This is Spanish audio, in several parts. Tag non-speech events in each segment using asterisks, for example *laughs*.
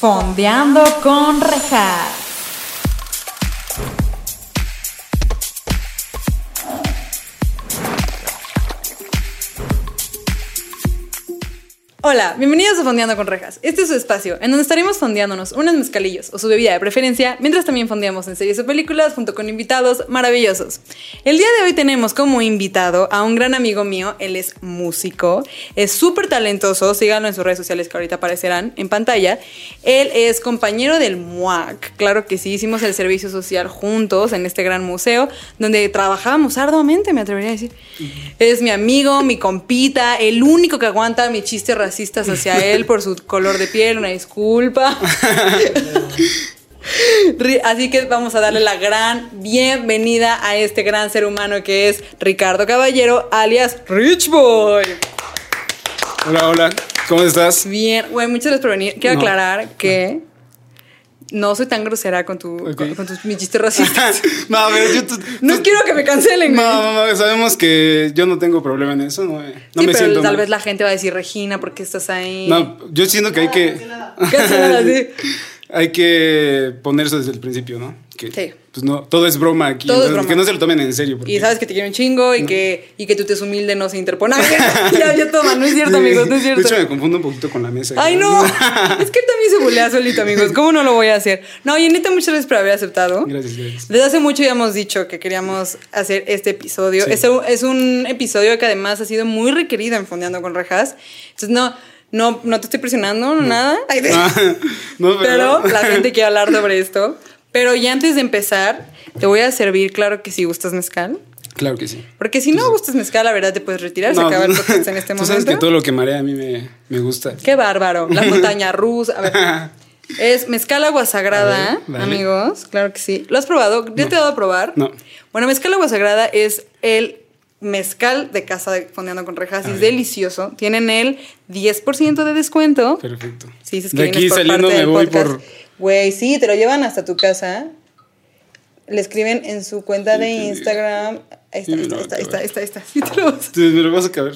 Fondeando con rejas. Hola, bienvenidos a Fondeando con Rejas. Este es su espacio, en donde estaremos fondeándonos unos mezcalillos o su bebida de preferencia, mientras también fondeamos en series o películas junto con invitados maravillosos. El día de hoy tenemos como invitado a un gran amigo mío, él es músico, es súper talentoso, síganlo en sus redes sociales que ahorita aparecerán en pantalla. Él es compañero del MUAC, claro que sí, hicimos el servicio social juntos en este gran museo, donde trabajábamos arduamente, me atrevería a decir. Es mi amigo, mi compita, el único que aguanta mi chiste racista racistas hacia él por su color de piel, una disculpa. *laughs* Así que vamos a darle la gran bienvenida a este gran ser humano que es Ricardo Caballero, alias Rich Boy. Hola, hola, ¿cómo estás? Bien, güey, muchas gracias por venir. Quiero aclarar que no soy tan grosera con, tu, con, tus mis chistes racistas. *laughs* no, pero yo no quiero que me cancelen. No, no, no, sabemos que yo no tengo problema en eso. No, no me pero tal vez la gente va a decir, Regina, ¿por qué estás ahí? No, yo siento que hay que... Cancelada, *laughs* sí. hay que ponerse desde el principio, ¿no? Que, sí. Pues no, todo es broma aquí. Todo es broma. Que no se lo tomen en serio. Y sabes que te quiero un chingo y, que, y que tú te es humilde, no se interpone. *laughs* *laughs* ya, ya toma, no es cierto, amigos, no es cierto. De hecho, me confundo un poquito con la mesa. Ay, no. *laughs* es que él también se bulea solito, amigos. ¿Cómo no lo voy a hacer? No, y neta, muchas gracias por haber aceptado. Gracias, gracias. Desde hace mucho ya hemos dicho que queríamos hacer este episodio. Es, es un episodio que además ha sido muy requerido en Fondeando con Rejas. Entonces, no no, no te estoy presionando, nada. Ah, no, pero... la gente quiere hablar sobre esto. Pero ya antes de empezar, te voy a servir, claro que si gustas mezcal. Claro que sí. Porque si no gustas mezcal, la verdad te puedes retirar, se acaba el *laughs* podcast en este momento. sabes que todo lo que marea a mí me, me gusta. Qué bárbaro. La *laughs* montaña rusa. A ver. *laughs* Es mezcal agua sagrada, amigos. Claro que sí. ¿Lo has probado? ¿Ya te he dado a probar? No. Bueno, mezcal agua sagrada es el mezcal de casa de Fondeando con Rejas. es delicioso. Tienen el 10% de descuento. Perfecto. Sí, es que de aquí saliendo me voy por... Güey, sí, te lo llevan hasta tu casa. Le escriben en su cuenta de Instagram. Ahí está, ahí está, ahí está, ahí está, ahí está. Sí, te lo vas. me lo vas a acabar.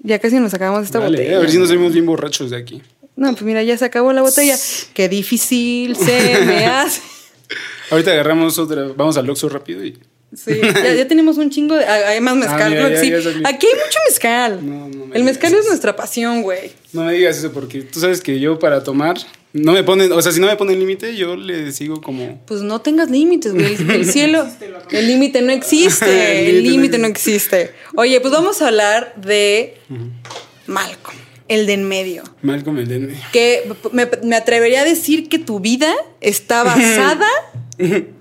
Ya casi nos acabamos esta botella. A ver si nos salimos bien borrachos de aquí. No, pues mira, ya se acabó la botella. *laughs* Qué difícil se me hace. Ahorita agarramos otra. Vamos al Oxxo rápido y... Sí, ya, tenemos un chingo de. Hay más mezcal, ah, sí. Aquí hay mucho mezcal. el mezcal es nuestra pasión, güey. No me digas eso porque tú sabes que yo para tomar. No me ponen, o sea, si no me ponen límite, yo le sigo como. Pues no tengas límites, güey. El, cielo, *laughs* el límite no existe. *laughs* el límite no existe. Oye, pues vamos a hablar de Malcolm, el de en medio. Malcolm, el de en medio. Que me, me atrevería a decir que tu vida está basada *laughs*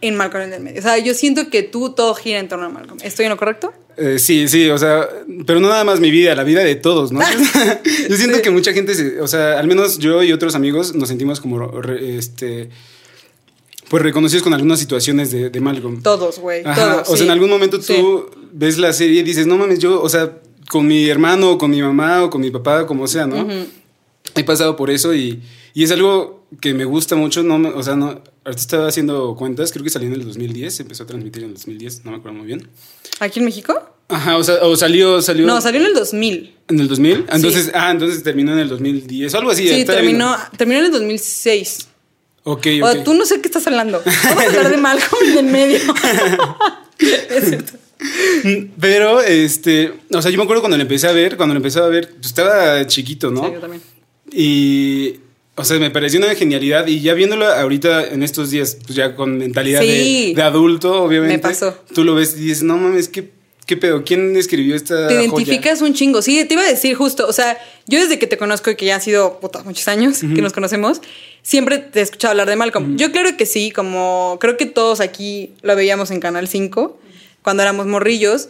en Malcolm en el medio. O sea, yo siento que tú todo gira en torno a Malcolm. ¿Estoy en lo correcto? Eh, sí, sí, o sea, pero no nada más mi vida, la vida de todos, ¿no? *laughs* yo siento que mucha gente, o sea, al menos yo y otros amigos nos sentimos como, este, pues reconocidos con algunas situaciones de, de Malcolm. Todos, güey. Todos. O sea, en algún momento tú ves la serie y dices, no mames, yo, o sea, con mi hermano, o con mi mamá, o con mi papá, como sea, ¿no? He pasado por eso y, y es algo que me gusta mucho, no, o sea, no, ahorita estaba haciendo cuentas, creo que salió en el 2010, empezó a transmitir en el 2010, no me acuerdo muy bien. ¿Aquí en México? Ajá, o, sea, o salió, salió... No, salió en el 2000. ¿En el 2000? Entonces, ah, entonces terminó en el 2010, algo así. Sí, terminó, terminó en el 2006. Ok, ok. O tú no sé qué estás hablando. Vamos a hablar de Malcolm en el medio. *laughs* es cierto. Pero, este, o sea, yo me acuerdo cuando lo empecé a ver, cuando lo empecé a ver, pues estaba chiquito, ¿no? Sí, yo también. Y o sea, me pareció una genialidad y ya viéndolo ahorita en estos días, pues ya con mentalidad de, adulto, obviamente. Me pasó. Tú lo ves y dices, no mames, ¿qué, qué pedo? ¿Quién escribió esta Te identificas un chingo. Sí, te iba a decir justo, o sea, yo desde que te conozco y que ya han sido muchos años que nos conocemos, siempre te he escuchado hablar de Malcolm. Yo creo que sí, como creo que todos aquí lo veíamos en Canal 5 cuando éramos morrillos.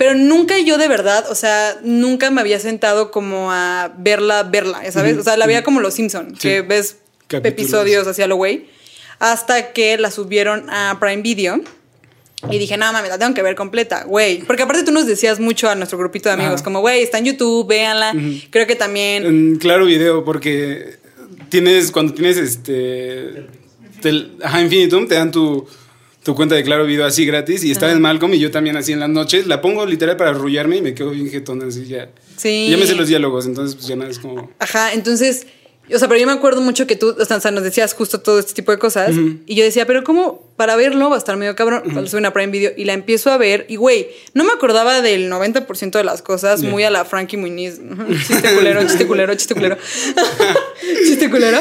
Pero nunca yo de verdad, o sea, nunca me había sentado como a verla, verla, ¿sabes? O sea, la veía como Los Simpson, que ves episodios hacia lo güey. Hasta que la subieron a Prime Video. Y dije, no mames, la tengo que ver completa, güey. Porque aparte tú nos decías mucho a nuestro grupito de amigos, como, güey, está en YouTube, véanla. Creo que también. claro video, porque tienes, cuando tienes este. ajá, Infinitum, te dan tu tu cuenta de Claro Video así gratis y estaba en Malcolm y yo también así en las noches. La pongo literal para arrullarme y me quedo bien jetón así ya. Sí. ya me sé los diálogos, entonces pues ya nada es como... Ajá, entonces O sea, pero yo me acuerdo mucho que tú, o sea, nos decías justo todo este tipo de cosas. Y yo decía, pero ¿cómo? Para verlo va a estar medio cabrón. Cuando subí una Prime Video y la empiezo a ver. Y güey, no me acordaba del 90% de las cosas. Muy a la Frankie Muñiz. chiste culero, chiste culero, chiste culero. *laughs* *laughs* chiste culero.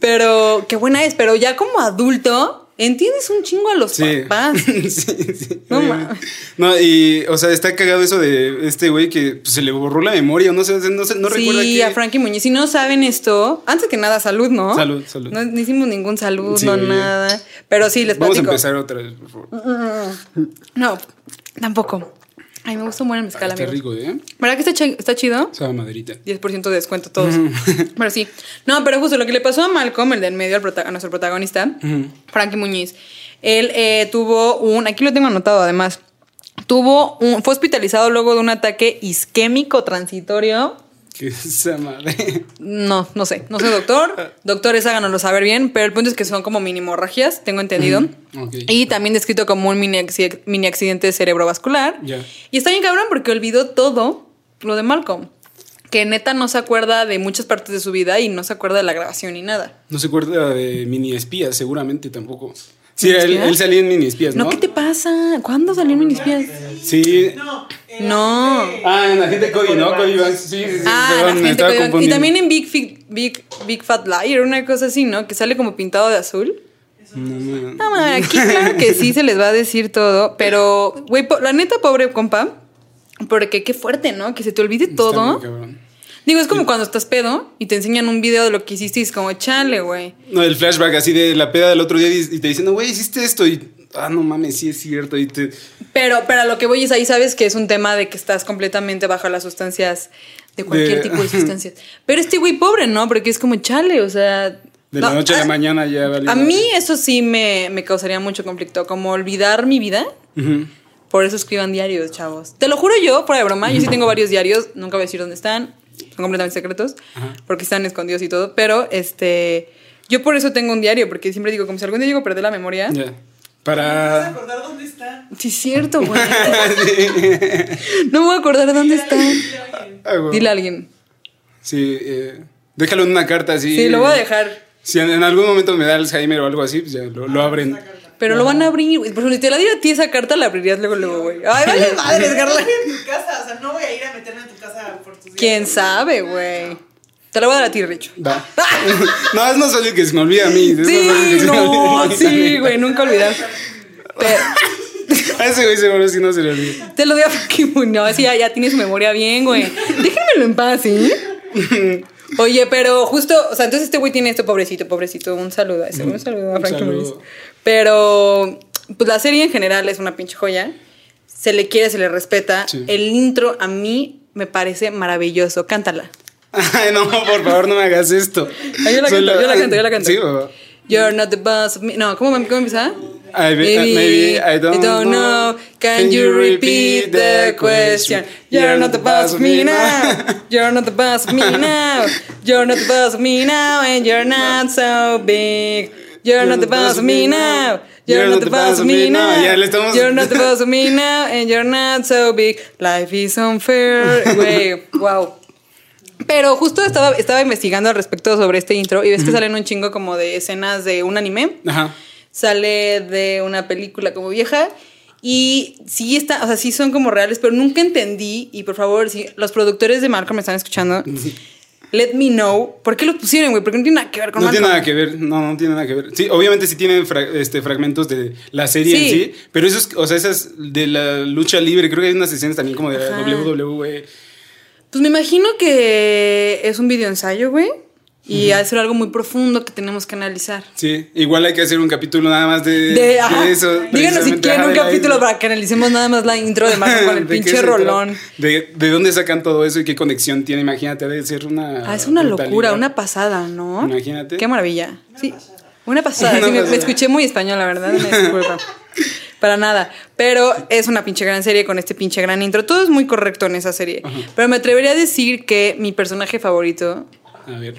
Pero qué buena es. Pero ya como adulto, entiendes un chingo a los Sí. papás. *laughs* sí, sí. No, y, o sea, está cagado eso de este güey que pues, se le borró la memoria, no sé, no, sé, no recuerda sí, que... a Frankie Muñiz. Si no saben esto, antes que nada, salud, ¿no? Salud, salud. No, no hicimos ningún salud, no nada. Pero sí, les Vamos a empezar otra vez, por favor. No, tampoco. Ay, me gusta mucho el mezcal, Ah, está rico, ¿eh? ¿Verdad que está, está chido? Sabe maderita. 10% de descuento todos. *laughs* pero sí. No, pero justo lo que le pasó a Malcolm, el del medio, al prota- a nuestro protagonista, Frankie Muñiz. Él eh, tuvo un, aquí lo tengo anotado además, tuvo un, fue hospitalizado luego de un ataque isquémico transitorio. Que esa madre. No, no sé, no soy doctor. Doctores háganoslo saber bien, pero el punto es que son como mini hemorragias, tengo entendido. Y también descrito como un mini, mini accidente cerebrovascular. Ya. Y está bien cabrón porque olvidó todo lo de Malcolm. Que neta no se acuerda de muchas partes de su vida y no se acuerda de la grabación ni nada. No se acuerda de mini espías, seguramente tampoco. Sí, ¿Mini él, él salía en mini espías, ¿no? No, ¿qué te pasa? ¿Cuándo salió Mini Espías? Sí. No. en No. Ah, en la gente Cody, ¿no? Cody Banks. Sí, sí, sí. Ah, perdón, la gente estaba que- Y también en Big, Fi- Big, Big Fat Liar, una cosa así, ¿no? Que sale como pintado de azul. No, no. No, aquí claro que sí se les va a decir todo, pero, güey, la neta, pobre compa, porque qué fuerte, ¿no? Que se te olvide Está todo. muy cabrón. Digo, es como cuando estás pedo y te enseñan un video de lo que hiciste y es como, chale, güey. No, el flashback así de la peda del otro día y te dicen, no, güey, hiciste esto. Y, ah, no mames, sí es cierto. Y te. Pero, pero a lo que voy es ahí, sabes que es un tema de que estás completamente bajo las sustancias, de cualquier De- tipo de *laughs* sustancias. Pero este güey pobre, ¿no? Porque es como, chale, o sea... De no, la noche a la a- mañana ya valió A mí eso sí me, me causaría mucho conflicto, como olvidar mi vida. Por eso escriban diarios, chavos. Te lo juro yo, fuera de broma, yo sí tengo varios diarios, nunca voy a decir dónde están, son completamente secretos, porque están escondidos y todo, pero este, yo por eso tengo un diario, porque siempre digo, como si algún día llego a perder la memoria. Ya. ¿Vas a Para. acordar dónde está? Sí, es cierto, güey. *laughs* no me voy a acordar dónde está. Ah, güey. Dile a alguien. Sí, eh, déjalo en una carta así. Sí, lo voy a dejar. Si en, en algún momento me da Alzheimer o algo así, pues ya lo, lo abren. Pero lo van a abrir. güey. Por ejemplo, si te la diera a ti esa carta, la abrirías luego, luego, güey. Ay, vale *laughs* madre, Carla. en tu casa, o sea, no voy a ir a meterme en tu casa por tus días. ¿Quién sabe, güey? Te la voy a dar a ti, Richo. Va. *laughs* no, es más fácil que se me olvide a mí. es Sí, no, sí, güey, nunca olvidar. *laughs* A ese güey seguro sí no se le olvida. te lo digo porque no, sí, ya, ya tiene su memoria bien, güey. Déjenmelo en paz, ¿sí? *laughs* Oye, pero justo, o sea, entonces este güey tiene esto, pobrecito, pobrecito. Un saludo a ese, un saludo a. Muniz. Pero, pues la serie en general es una pinche joya. Se le quiere, se le respeta. Sí. El intro a mí me parece maravilloso. Cántala. Ay, no, por favor, no me hagas esto. Ay, yo la Solo- canto, yo la canto, yo la canto. Sí, papá. You're not the boss of me. No, ¿cómo, cómo empieza? I be- uh, maybe I don't know. Can you repeat the question? You're not the boss of me now. You're not the boss of me *laughs* now. You're not the boss of me now, and you're not so big. You're not the boss of me now. You're not the boss of me now. Ya le estamos- You're not the boss of me *laughs* now, and you're not so big. Life is unfair. Güey, wow. Pero justo estaba, estaba investigando al respecto sobre este intro y ves que salen un chingo como de escenas de un anime Ajá. sale de una película como vieja y sí está, o sea, sí son como reales, pero nunca entendí y por favor, si los productores de Malcolm me están escuchando, let me know, ¿por qué lo pusieron, güey? Porque no tiene nada que ver con No tiene nada que ver, no, no tiene nada que ver. Sí, obviamente sí tienen fra- este, fragmentos de la serie Sí. en sí, pero esos, o sea, esas de la lucha libre, creo que hay unas escenas también como de la. WWE. Pues me imagino que es un video ensayo, güey, y ha de ser algo muy profundo que tenemos que analizar. Sí, igual hay que hacer un capítulo nada más de, De, de ajá. eso. Díganos si quieren un capítulo para que analicemos nada más la intro de Malcolm *laughs* con el ¿De qué pinche rolón. De, de dónde sacan todo eso y qué conexión tiene, imagínate, debe ser una. Ah, es una locura, una pasada, ¿no? Imagínate. Qué maravilla. Sí. Una pasada. Una sí, me, me pasada. escuché muy español, la verdad. Me disculpa. *laughs* Para nada. Pero es una pinche gran serie con este pinche gran intro. Todo es muy correcto en esa serie. Pero me atrevería a decir que mi personaje favorito. A ver,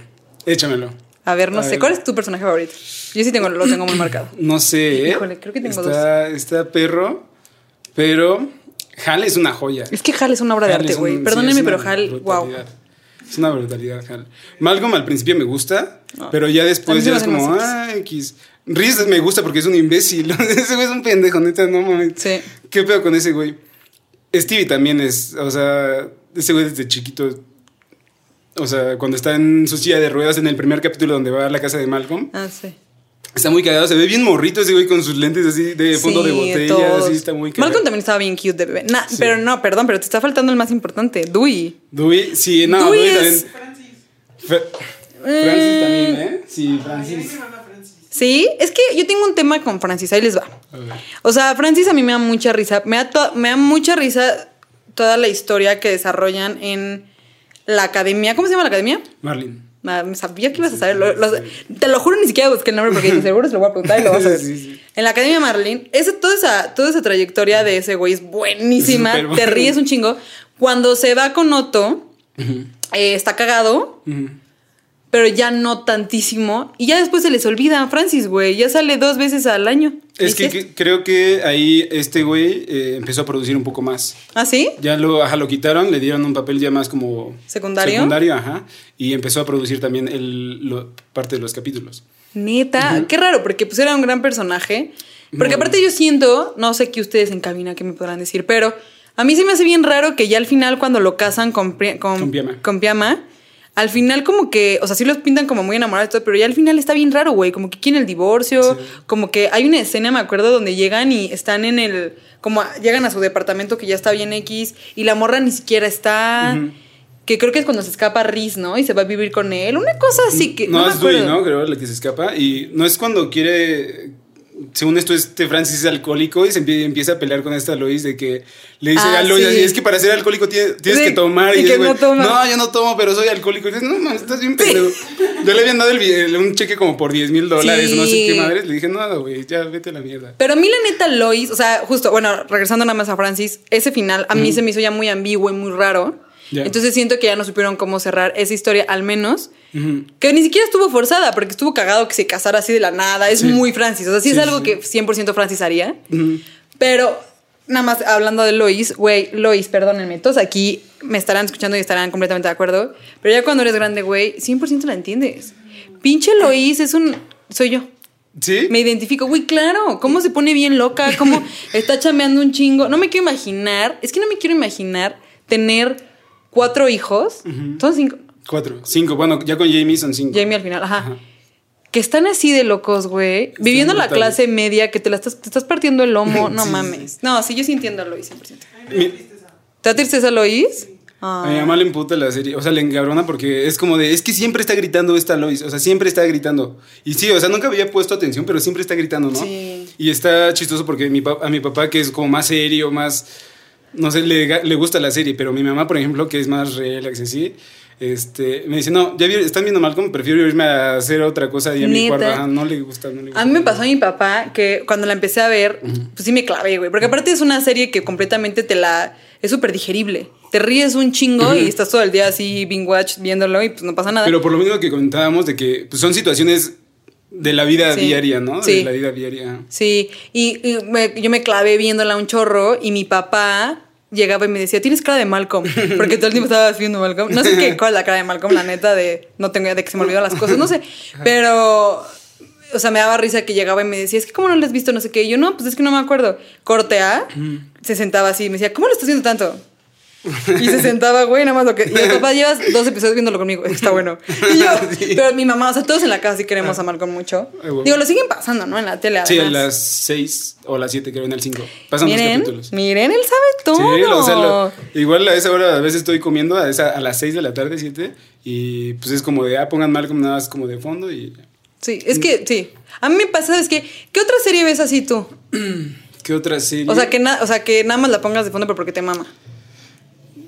échamelo. A ver, no A sé. ver. ¿Cuál es tu personaje favorito? Yo sí tengo, lo tengo muy marcado. *clears throat* No sé, ¿eh? Híjole, creo que tengo está, Está perro, pero Hal es una joya. Es que Hal es una obra de Hal arte, es un- güey. Perdónenme, pero Hal, wow. Es una brutalidad. ajá. Malcolm al principio me gusta, pero ya A mí después ya es como, ah, X. Reese me gusta porque es un imbécil. *laughs* ese güey es un pendejo, neta, no mames. Sí. ¿Qué pedo con ese güey? Stevie también es, o sea, ese güey desde chiquito. O sea, cuando está en su silla de ruedas en el primer capítulo donde va a la casa de Malcolm, Ah, sí. está muy cagado. Se ve bien morrito ese güey con sus lentes así de fondo de Sí, botella, todos. así está muy cagado. Malcolm también estaba bien cute de bebé. Nah, Sí. Pero no, perdón, pero te está faltando el más importante, Dewey. Dewey, sí, no, Dewey Dewey es- también. Francis. Fra- Eh. Francis también, ¿eh? Sí, Francis. Sí, es que yo tengo un tema con Francis, ahí les va. O sea, Francis a mí me da mucha risa. Me da, to- me da mucha risa toda la historia que desarrollan en la academia. ¿Cómo se llama la academia? Marlin. Me sabía que ibas a saber. Lo- lo- te lo juro, ni siquiera busqué el nombre porque dije, seguro se lo voy a preguntar y lo vas a *laughs* ver. Sí, sí. En la Academia Marlin, ese, toda, esa, toda esa trayectoria de ese güey es buenísima. Te ríes un chingo. Cuando se va con Otto, eh, está cagado, Ujú. Pero ya no tantísimo. Y ya después se les olvida a Francis, güey. Ya sale dos veces al año. Es que, creo que ahí este güey eh, empezó a producir un poco más. ¿Ah, sí? Ya lo, ajá, lo quitaron, le dieron un papel ya más como... ¿Secundario? Secundario, ajá. Y empezó a producir también el, lo- parte de los capítulos. Neta, qué raro, porque pues era un gran personaje. Porque Muy aparte yo siento, no sé qué ustedes en cabina que me podrán decir, pero a mí se me hace bien raro que ya al final cuando lo casan con, con, Con Piama. con Piama, al final como que, o sea, sí los pintan como muy enamorados y todo, pero ya al final está bien raro, güey, como que quieren el divorcio, Sí. como que hay una escena, me acuerdo, donde llegan y están en el, como llegan a su departamento que ya está bien X y la morra ni siquiera está... Que creo que es cuando se escapa Riz, ¿no? Y se va a vivir con él. Una cosa así que. No, es Dewey. ¿no? Creo la que se escapa. Y no es cuando quiere. Según esto, este Francis es alcohólico y se empie- empieza a pelear con esta Lois de que le dice Ah, a Lois, sí. es que para ser alcohólico tienes, tienes Sí, que tomar. y que güey, no toma. No, yo no tomo, pero soy alcohólico. Y dices, no, mames, estás bien pendejo. Yo le habían dado el un cheque como por 10 mil dólares, Sí. no sé qué madre. Le dije, no, güey, ya vete a la mierda. Pero a mí la neta Lois, o sea, justo, bueno, regresando nada más a Francis, ese final a mí se me hizo ya muy ambiguo y muy raro. Entonces siento que ya no supieron cómo cerrar esa historia, al menos. Que ni siquiera estuvo forzada, porque estuvo cagado que se casara así de la nada. Es Sí. muy Francis. O sea, sí, Sí, es algo sí. que 100% Francis haría. Ujú. Pero nada más hablando de Lois, güey, Lois, perdónenme, todos aquí me estarán escuchando y estarán completamente de acuerdo. Pero ya cuando eres grande, güey, 100% la entiendes. Pinche Lois es un. Soy yo. ¿Sí? Me identifico, güey, claro. ¿Cómo se pone bien loca? ¿Cómo *laughs* está chameando un chingo? No me quiero imaginar. Es que no me quiero imaginar tener cuatro hijos. Son cinco. Cuatro, cinco. Bueno, ya con Jamie son cinco. Jamie al final, ajá. Ajá. Que están así de locos, güey. Viviendo la clase media, que te la estás, te estás partiendo el lomo. *laughs* No Sí, sí, mames. No, sí, yo sí entiendo a Lois 100%. Mi- ¿Te da tristeza Lois? A mi mamá le emputa la serie, o sea, le encabrona porque es como de, es que siempre está gritando esta Lois, o sea, siempre está gritando. Y sí, o sea, nunca había puesto atención, pero siempre está gritando, ¿no? Sí. Y está chistoso porque mi a mi papá, que es como más serio, más, no sé, le, le gusta la serie, pero mi mamá, por ejemplo, que es más relax así, este, me dice, no, ya vi- están viendo Malcolm, prefiero irme a hacer otra cosa ahí a mi cuarto. Ajá, no le gusta, no le gusta. A mí me pasó a mi papá que cuando la empecé a ver, pues sí me clavé, güey. Porque aparte es una serie que completamente te la. Es súper digerible. Te ríes un chingo y estás todo el día así, being watch, viéndolo y pues no pasa nada. Pero por lo mismo que comentábamos de que pues, son situaciones de la vida Sí. diaria, ¿no? Sí. De la vida diaria. Sí, y, y me- yo me clavé viéndola un chorro y mi papá llegaba y me decía, tienes cara de Malcolm, *laughs* porque todo el tiempo estabas viendo Malcolm. No sé qué, cuál es la cara de Malcolm, la neta, de no tengo de que se me olvidan las cosas, no sé, pero, o sea, me daba risa que llegaba y me decía, es que ¿cómo no lo has visto? No sé qué, y yo no, pues es que no me acuerdo. Corte A, se sentaba así y me decía, ¿cómo lo estás viendo tanto? Y se sentaba, güey, nada más lo que. Y el papá llevas dos episodios viéndolo conmigo. *laughs* Está bueno. Y yo, *laughs* Sí. pero mi mamá, o sea, todos en la casa sí queremos a Malcolm mucho. Ay. Digo, lo siguen pasando, ¿no? En la tele. Sí, a además. las 6 o las 7, creo, en el 5. Pasan los Miren, capítulos. miren, él sabe todo. Sí, lo- o sea, lo- igual a esa hora a veces estoy comiendo, a, esa- a las 6 de la tarde, 7, y pues es como de, ah, pongan Malcolm nada más como de fondo y... Sí, es que, sí. A mí me pasa, es que, ¿qué otra serie ves así tú? *clears throat* ¿Qué otra serie? O sea, que, na- o sea, que nada más la pongas de fondo, pero porque te mama.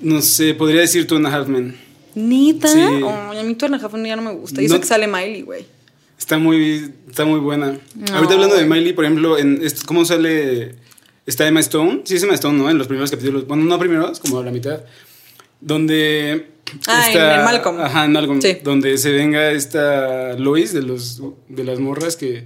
No sé, podría decir Two and a Half Men. ¿Nita? Sí. Ay, a mí la Jafón ya no me gusta. Y eso No- que sale Miley, güey. Está muy, está muy buena. No. Ahorita hablando de Miley, por ejemplo, en ¿cómo sale? Está Emma Stone. Sí, es Emma Stone, ¿no? En los primeros capítulos. Bueno, no primeros, como a la mitad. Donde. Ah, en- en Malcolm. Ajá, en Malcolm. Sí. Donde se venga esta Lois de, los, de las morras que.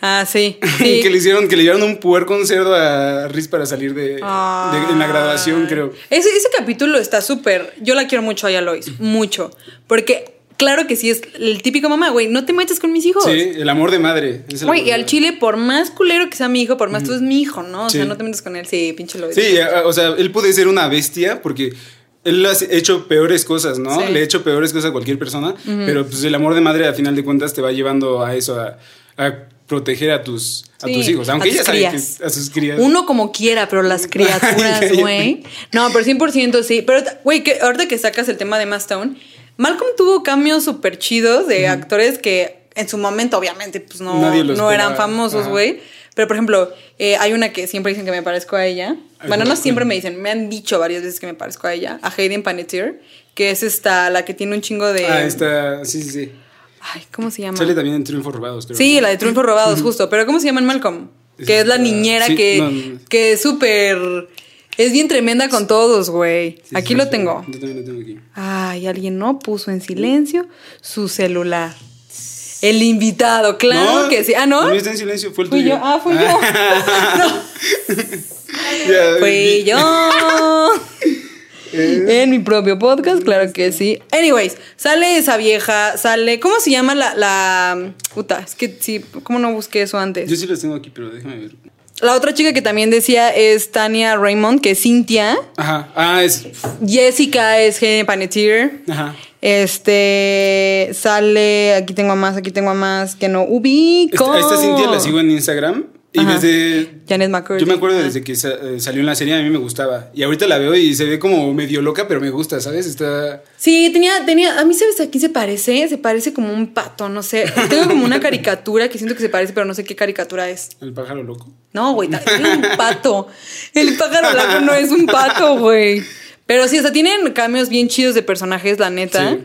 Ah, sí. *laughs* sí. que le hicieron, que le llevaron un puerco, un cerdo a Riz para salir de, de- en la graduación, creo. Ese, ese capítulo está súper. Yo la quiero mucho a ella, Lois. Mucho. Porque, claro que sí, es el típico mamá, güey. No te metas con mis hijos. Sí, el amor de madre. Güey, y al chile, por más culero que sea mi hijo, por más tú es mi hijo, ¿no? O sea, no te metas con él. Sí, pinche Lois. Sí, o sea, él puede ser una bestia porque él ha hecho peores cosas, ¿no? Sí. Le ha hecho peores cosas a cualquier persona, pero pues el amor de madre a final de cuentas te va llevando a eso, a, a proteger a tus, a tus hijos, aunque ella sabe que a sus crías. Uno como quiera, pero las *laughs* criaturas, güey. No, pero 100% sí. Pero, güey, que ahorita que sacas el tema de Stone, Malcolm tuvo cambios súper chidos de actores que en su momento, obviamente, pues no, Nadie no eran famosos, güey. Pero, por ejemplo, eh, hay una que siempre dicen que me parezco a ella. Ay, Bueno, no siempre me dicen, me han dicho varias veces que me parezco a ella, a Hayden Panettiere, que es esta, la que tiene un chingo de... Ah, está, sí, sí, sí. Ay, ¿cómo se llama? Sale también en Triunfos Robados, creo. Sí, la de Triunfos Robados, justo. Pero ¿cómo se llama en Malcolm? Que es la niñera sí, que, no, no. que es súper... Es bien tremenda con todos, güey. Sí, aquí sí, lo tengo. Yo también lo tengo aquí. Ay, alguien no puso en silencio su celular. El invitado, claro que sí. Ah, ¿no? No está en silencio, fue el Fui tuyo. yo. Ah, fui yo. *laughs* *laughs* Fui vi- *laughs* yo. En mi propio podcast, claro que sí. Anyways, sale esa vieja, sale. ¿Cómo se llama la. la puta, es que sí, ¿cómo no busqué eso antes? Yo sí los tengo aquí, pero déjame ver. La otra chica que también decía es Tania Raymond, que es Cynthia. Ajá. Ah, es. Jessica es Hayden Panettiere. Ajá. Este sale, aquí tengo a más, aquí tengo a más que no ubico. Esta, esta Cintia la sigo en Instagram. Y Ajá. desde. Janet McCurdy. Yo me acuerdo desde que sa- eh, salió en la serie, a mí me gustaba. Y ahorita la veo y se ve como medio loca, pero me gusta, ¿sabes? Está. Sí, tenía, tenía, a mí sabes a quién se parece, se parece como un pato, no sé. Tengo como una caricatura que siento que se parece, pero no sé qué caricatura es. El pájaro loco. No, güey, es un pato. El pájaro blanco no es un pato, güey. Pero sí, o sea, tienen cambios bien chidos de personajes, la neta. Sí.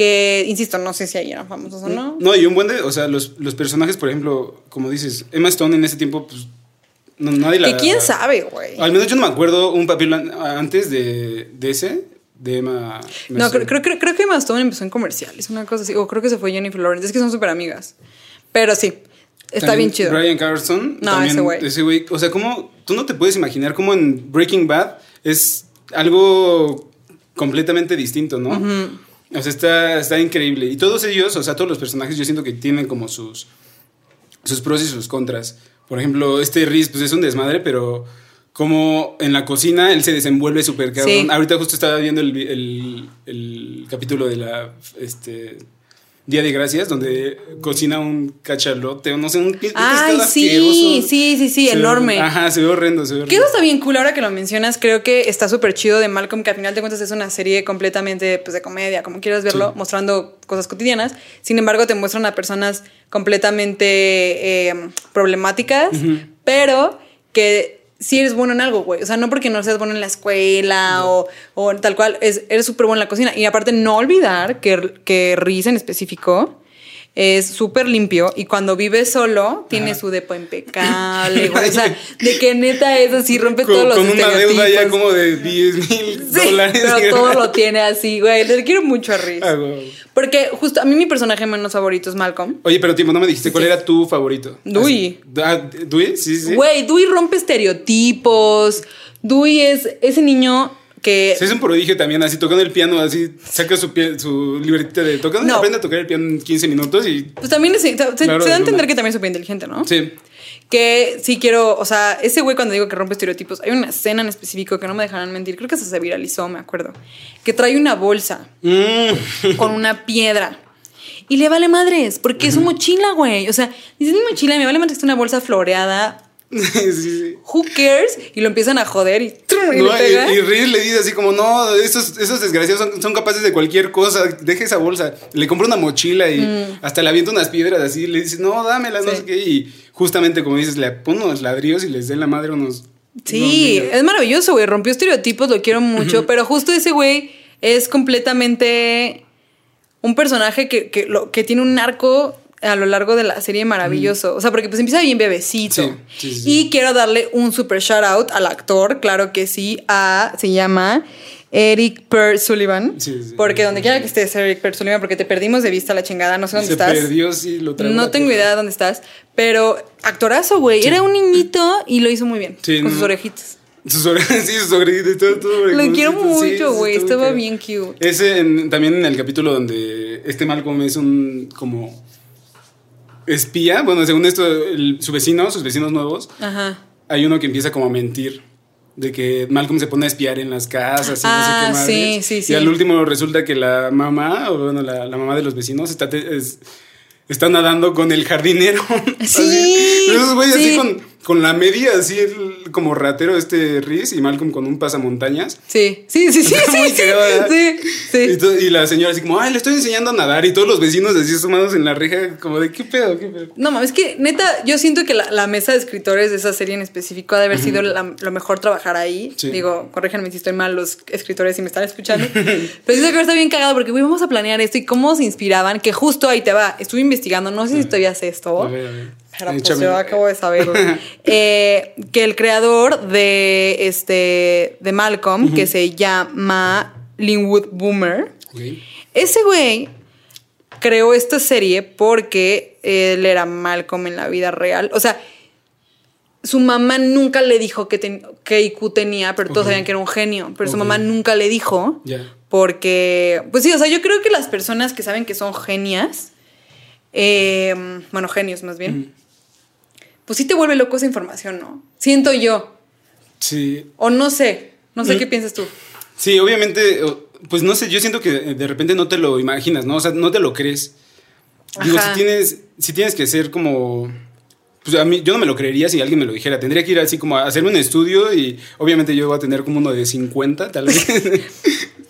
Que, insisto, no sé si ahí eran famosos o no. No, y un buen de. O sea, los, los personajes, por ejemplo, como dices, Emma Stone en ese tiempo, pues. No, nadie la. Que quién sabe, güey. Al menos yo no me acuerdo un papel an- antes de, de ese, de Emma. Emma No, creo, creo, creo que Emma Stone empezó en comerciales, una cosa así. O creo que se fue Jennifer Lawrence. Es que son súper amigas. Pero sí, está También bien chido. Brian Carlson. No, también ese güey. Ese güey. O sea, ¿cómo. Tú no te puedes imaginar cómo en Breaking Bad es algo completamente distinto, ¿no? O sea, está, está increíble. Y todos ellos, o sea, todos los personajes, yo siento que tienen como sus, sus pros y sus contras. Por ejemplo, este Riz, pues es un desmadre, pero como en la cocina él se desenvuelve súper cabrón. Sí. Ahorita justo estaba viendo el, el, el capítulo de la este, Día de Gracias, donde cocina un cachalote no sé, un, Ay, sí, sí, sí, sí, ve- enorme. ajá, se ve horrendo, se ve Que horrendo. eso está bien cool ahora que lo mencionas. Creo que está súper chido de Malcolm, que al final de cuentas es una serie completamente pues, de comedia, como quieras verlo, Sí. mostrando cosas cotidianas. Sin embargo, te muestran a personas completamente eh, problemáticas, pero que sí eres bueno en algo, güey. O sea, no porque no seas bueno en la escuela o, o tal cual, es, eres súper bueno en la cocina. Y aparte, no olvidar que, que Riz en específico es súper limpio y cuando vive solo tiene Ajá. su depo impecable, *laughs* güey. O sea, de que neta es así, rompe Con, todos los con una deuda ya como de 10 mil Sí, *laughs* dólares. pero todo lo tiene así, güey. Le quiero mucho a Riz. Ah. Porque justo a mí mi personaje menos favorito es Malcolm. Oye, pero tiempo, no me dijiste cuál era tu favorito. Dewey. ¿Dewey? Sí, sí. Güey, Dewey rompe estereotipos. Dewey es ese niño que... Sí, es un prodigio también, así tocando el piano, así saca su, pie- su libretita de tocando, No. aprende a tocar el piano en 15 minutos y. Pues también es- se, Claro, se da a entender que también es súper inteligente, ¿no? Sí. Que sí quiero, o sea, ese güey cuando digo que rompe estereotipos, hay una escena en específico que no me dejarán mentir, creo que se viralizó, me acuerdo, que trae una bolsa Mm. con una piedra. Y le vale madres, porque es su mochila, güey. O sea, dice mi mochila, me vale madres que es una bolsa floreada. *laughs* sí, sí. Who cares? Y lo empiezan a joder y, ¡trum! y No, le pega. y, y Riz le dice así como, no, esos, esos desgraciados son, son capaces de cualquier cosa, deja esa bolsa. Le compra una mochila y hasta le avienta unas piedras así, le dice, no, dámelas, no Mm. Sí. sé qué. Y justamente como dices, le pone unos ladrillos y les den la madre unos... Sí, unos- es maravilloso, güey. Rompió estereotipos, lo quiero mucho. Pero justo ese güey es completamente un personaje que, que, lo, que tiene un arco a lo largo de la serie maravilloso. O sea, porque pues empieza bien bebecito. Sí, sí, sí, sí. Y quiero darle un super shout out al actor, claro que sí, a, se llama Eric Per Sullivan. Sí, sí. porque donde quiera que estés, Eric Per Sullivan, porque te perdimos de vista la chingada, no sé dónde Se estás. perdió, sí, lo No tengo idea de dónde estás, pero actorazo, güey. Era un niñito y lo hizo muy bien. Sí, con no. sus orejitas. Sus orejas, *laughs* sí, sus orejitas, todo, todo Lo quiero sí, mucho, sí, güey. está Estaba bien cute. Ese en- también en el capítulo donde este Malcolm es un como espía, bueno, según esto, el- su vecino, sus vecinos nuevos, Ajá. hay uno que empieza como a mentir. De que Malcolm se pone a espiar en las casas y no sé Ah, qué más. sí, sí, sí. Y al último resulta que la mamá, o bueno, la, la mamá de los vecinos está, te- es- está nadando con el jardinero. *laughs* Sí. Esos güeyes sí. así con, con la media, así el- como ratero este Riz y Malcolm con un pasamontañas. Sí, sí, sí, sí. *laughs* Sí, sí, sí, sí. Y, la señora así como, ay, le estoy enseñando a nadar. Y todos los vecinos así sumados en la reja, como de, ¿qué pedo? ¿Qué pedo? No mames, es que neta, yo siento que la, la mesa de escritores de esa serie en específico ha de haber sido la- lo mejor trabajar ahí. Sí. Digo, corríjanme si estoy mal los escritores si me están escuchando. *laughs* Pero siento que está bien cagado porque, güey, vamos a planear esto y cómo se inspiraban, que justo ahí te va. Estuve investigando, no sé si todavía sé esto. A ver, a ver. Pues yo acabo de saberlo. *laughs* Eh, que el creador de este de Malcolm, que se llama Linwood Boomer, Ok. ese güey creó esta serie porque él era Malcolm en la vida real. O sea, su mamá nunca le dijo que, ten- que IQ tenía, pero todos sabían que era un genio. Pero su mamá nunca le dijo. Porque, pues sí, o sea, yo creo que las personas que saben que son genias, eh, bueno, genios más bien, pues sí te vuelve loco esa información, ¿no? Siento yo. Sí. O no sé. No sé Mm. qué piensas tú. Sí, obviamente, pues no sé, yo siento que de repente no te lo imaginas, ¿no? O sea, no te lo crees. Digo, Ajá. si tienes, si tienes que ser como. Pues a mí, yo no me lo creería si alguien me lo dijera. Tendría que ir así como a hacerme un estudio y obviamente yo voy a tener como uno de 50, tal vez. *laughs* De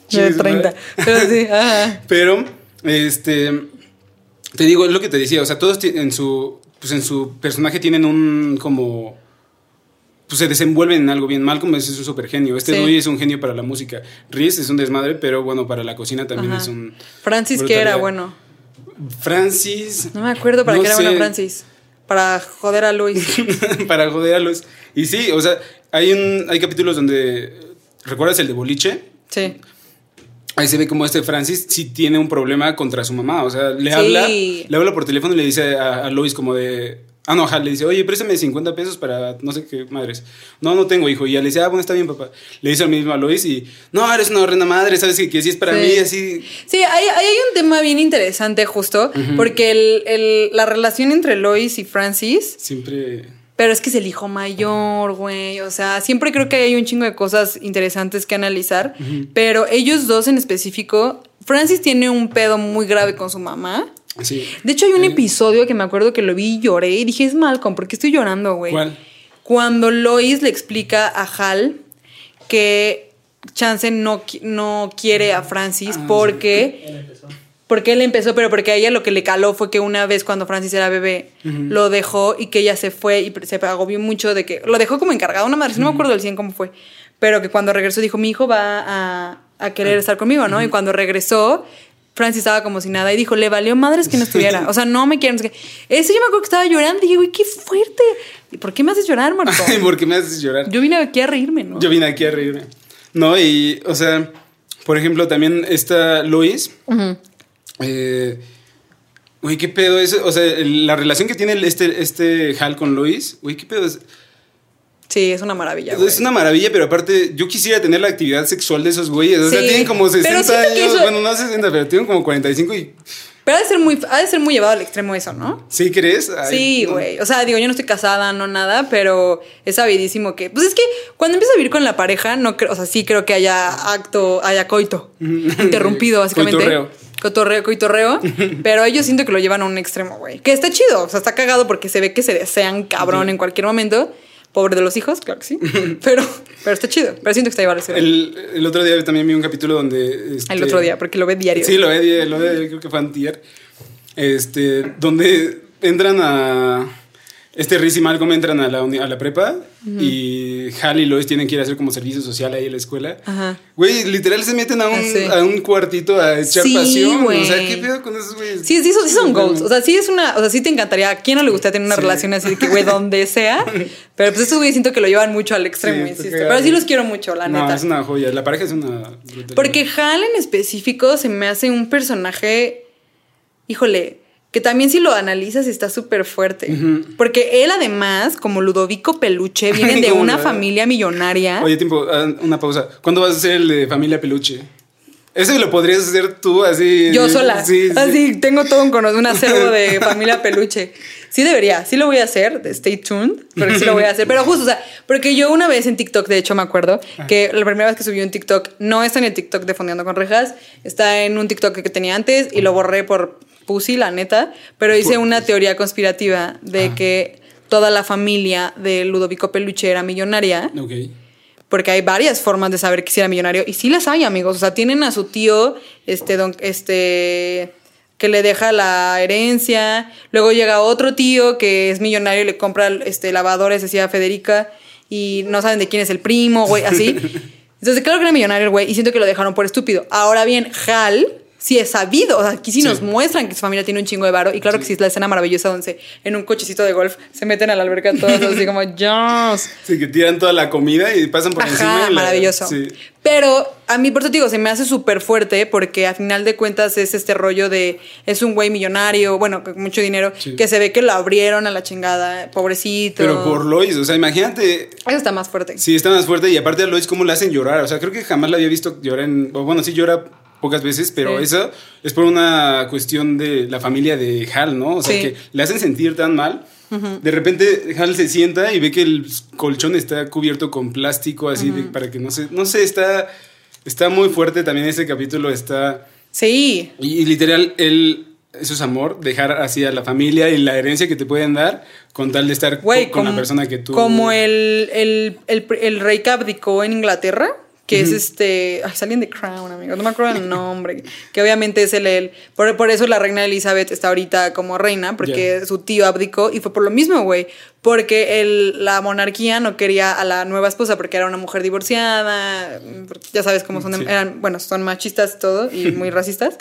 Chingue su 30. madre. Pero sí, ajá. Pero, este, te digo, es lo que te decía, o sea, todos en su, pues en su personaje tienen un como, pues se desenvuelven en algo bien. Malcolm es, es un super genio, este Sí. Dewey es un genio para la música, Reese es un desmadre, pero bueno, para la cocina también Ajá. es un... Francis, que era bueno. Francis... No me acuerdo para No qué era bueno. Francis. Para joder a Luis. *laughs* para joder a los... Y sí, o sea, hay, un, hay capítulos donde... ¿Recuerdas el de Boliche? Sí. Ahí se ve como este Francis sí tiene un problema contra su mamá. O sea, le Sí. habla, le habla por teléfono y le dice a, a Lois como de. Ah, no, ajá, le dice, oye, préstame 50 pesos para no sé qué madres. No, no tengo hijo. Y ya le dice, ah, bueno, está bien, papá. Le dice lo mismo a Lois y, no, eres una horrenda madre, sabes que, que sí es para Sí. mí, así. Sí, ahí, ahí hay un tema bien interesante justo, porque el, el- la relación entre Lois y Francis, Siempre. Pero es que es el hijo mayor, güey, o sea, siempre creo que hay un chingo de cosas interesantes que analizar, pero ellos dos en específico, Francis tiene un pedo muy grave con su mamá. Sí. De hecho, hay un Eh, episodio que me acuerdo que lo vi y lloré y dije, es Malcolm, ¿por qué estoy llorando, güey? ¿Cuál? Cuando Lois le explica a Hal que Chance no, no quiere a Francis Ah, porque. Porque él empezó, pero porque a ella lo que le caló fue que una vez cuando Francis era bebé lo dejó y que ella se fue y se agobió mucho de que lo dejó como encargado una madre, no me acuerdo del 100 cómo fue, pero que cuando regresó dijo, mi hijo va a, a querer estar conmigo, ¿no? Y cuando regresó... Francis estaba como si nada y dijo, le valió madres que no estuviera. *laughs* O sea, no me quieren. Ese yo me acuerdo que estaba llorando y dije, güey, qué fuerte. ¿Y por qué me haces llorar, Marco? *laughs* ¿por qué me haces llorar? Yo vine aquí a reírme, ¿no? Yo vine aquí a reírme. No, y, o sea, por ejemplo, también esta Lois. Eh, Güey, qué pedo es. O sea, la relación que tiene este, este Hal con Lois. Güey, qué pedo es. Sí, es una maravilla. güey. Es una maravilla, pero aparte, yo quisiera tener la actividad sexual de esos güeyes. O sea, Sí, tienen como pero 60 siento que años. eso- Bueno, no 60, pero tienen como 45 y. Pero ha de ser muy, ha de ser muy llevado al extremo eso, ¿no? ¿Sí crees? Ay, sí, no. güey. O sea, digo, yo no estoy casada, no nada, pero es sabidísimo que. Pues es que cuando empiezas a vivir con la pareja, no creo, o sea, sí creo que haya acto, haya coito. interrumpido, básicamente. Coitorreo. Cotorreo, coitorreo. *laughs* pero ellos siento que lo llevan a un extremo, güey. Que está chido. O sea, está cagado porque se ve que se desean cabrón en cualquier momento. Pobre de los hijos, claro que sí. *laughs* pero, pero está chido. Pero siento que está llevado. El, El, el otro día también vi un capítulo donde. este, otro día, porque lo ve diario. Sí, lo ve, lo ve, creo que fue antier. Este, donde entran a... este Riz y Malcolm entran a la, a la prepa y Hal y Lois tienen que ir a hacer como servicio social ahí en la escuela. Ajá. Güey, literal se meten a un, Ah, sí. a un cuartito a echar Sí, pasión. güey. O sea, ¿qué pedo con esos güeyes? Sí, sí, sí son goals. O sea, sí es una. O sea, sí te encantaría. ¿A quién no le gustaría tener una Sí. relación así de que, güey, donde sea? *laughs* Pero pues estos güeyes siento que lo llevan mucho al extremo, insisto. Pero sí los quiero mucho, la no, neta. es una joya. La pareja es una. Porque Hal en específico se me hace un personaje, híjole, que también si lo analizas está súper fuerte. Porque él además, como Ludovico Peluche, *laughs* vienen de ¿Cómo una familia millonaria. Oye, tiempo, ah, una pausa. ¿Cuándo vas a hacer el de familia peluche? Ese lo podrías hacer tú así. Yo sola. Sí, sí. Así tengo todo un, un acervo de *laughs* familia peluche. Sí debería, sí lo voy a hacer, stay tuned, pero sí lo voy a hacer. Pero justo, o sea, porque yo una vez en TikTok, de hecho me acuerdo, que la primera vez que subí un TikTok, no está en el TikTok de Fondeando con Rejas, está en un TikTok que tenía antes y lo borré por pussy, la neta, pero hice Por una teoría conspirativa de que toda la familia de Ludovico Peluche era millonaria. Ok. Porque hay varias formas de saber que si era millonario. Y sí las hay, amigos. O sea, tienen a su tío, este, don, este, que le deja la herencia. Luego llega otro tío que es millonario y le compra este, lavadores, decía Federica. Y no saben de quién es el primo, güey, así. *laughs* Entonces, claro que era millonario el güey. Y siento que lo dejaron por estúpido. Ahora bien, Hal sí es sabido. O sea, aquí sí, Sí. nos muestran que su familia tiene un chingo de varo. Y claro que sí es la escena maravillosa donde en un cochecito de golf se meten a la alberca todos así como, Jones. Sí, que tiran toda la comida y pasan por encima. Ajá, y la- maravilloso. Sí. Pero a mí, por eso te digo, se me hace súper fuerte porque a final de cuentas es este rollo de. Es un güey millonario, bueno, con mucho dinero, que se ve que lo abrieron a la chingada, pobrecito. Pero por Lois, o sea, imagínate. Eso está más fuerte. Sí, está más fuerte y aparte a Lois, ¿cómo la hacen llorar? O sea, creo que jamás la había visto llorar en. Bueno, sí llora pocas veces, pero Sí. eso es por una cuestión de la familia de Hal, ¿no? O sea, Sí. que le hacen sentir tan mal. De repente Hal se sienta y ve que el colchón está cubierto con plástico, así de- para que no se. No sé, está. Está muy fuerte también ese capítulo. Está. Sí. Y, y literal, él. Eso es amor, dejar así a la familia y la herencia que te pueden dar con tal de estar con, con como, la persona que tú. como el, el, el, el rey que abdicó en Inglaterra, que es este. Ay, salen de Crown, amigo. No me acuerdo el nombre. *laughs* que obviamente es el. por, por eso la reina Elizabeth está ahorita como reina, porque su tío abdicó y fue por lo mismo, güey. Porque el, la monarquía no quería a la nueva esposa porque era una mujer divorciada. Ya sabes cómo son. Sí. Eran, bueno, son machistas y todo y muy *laughs* racistas.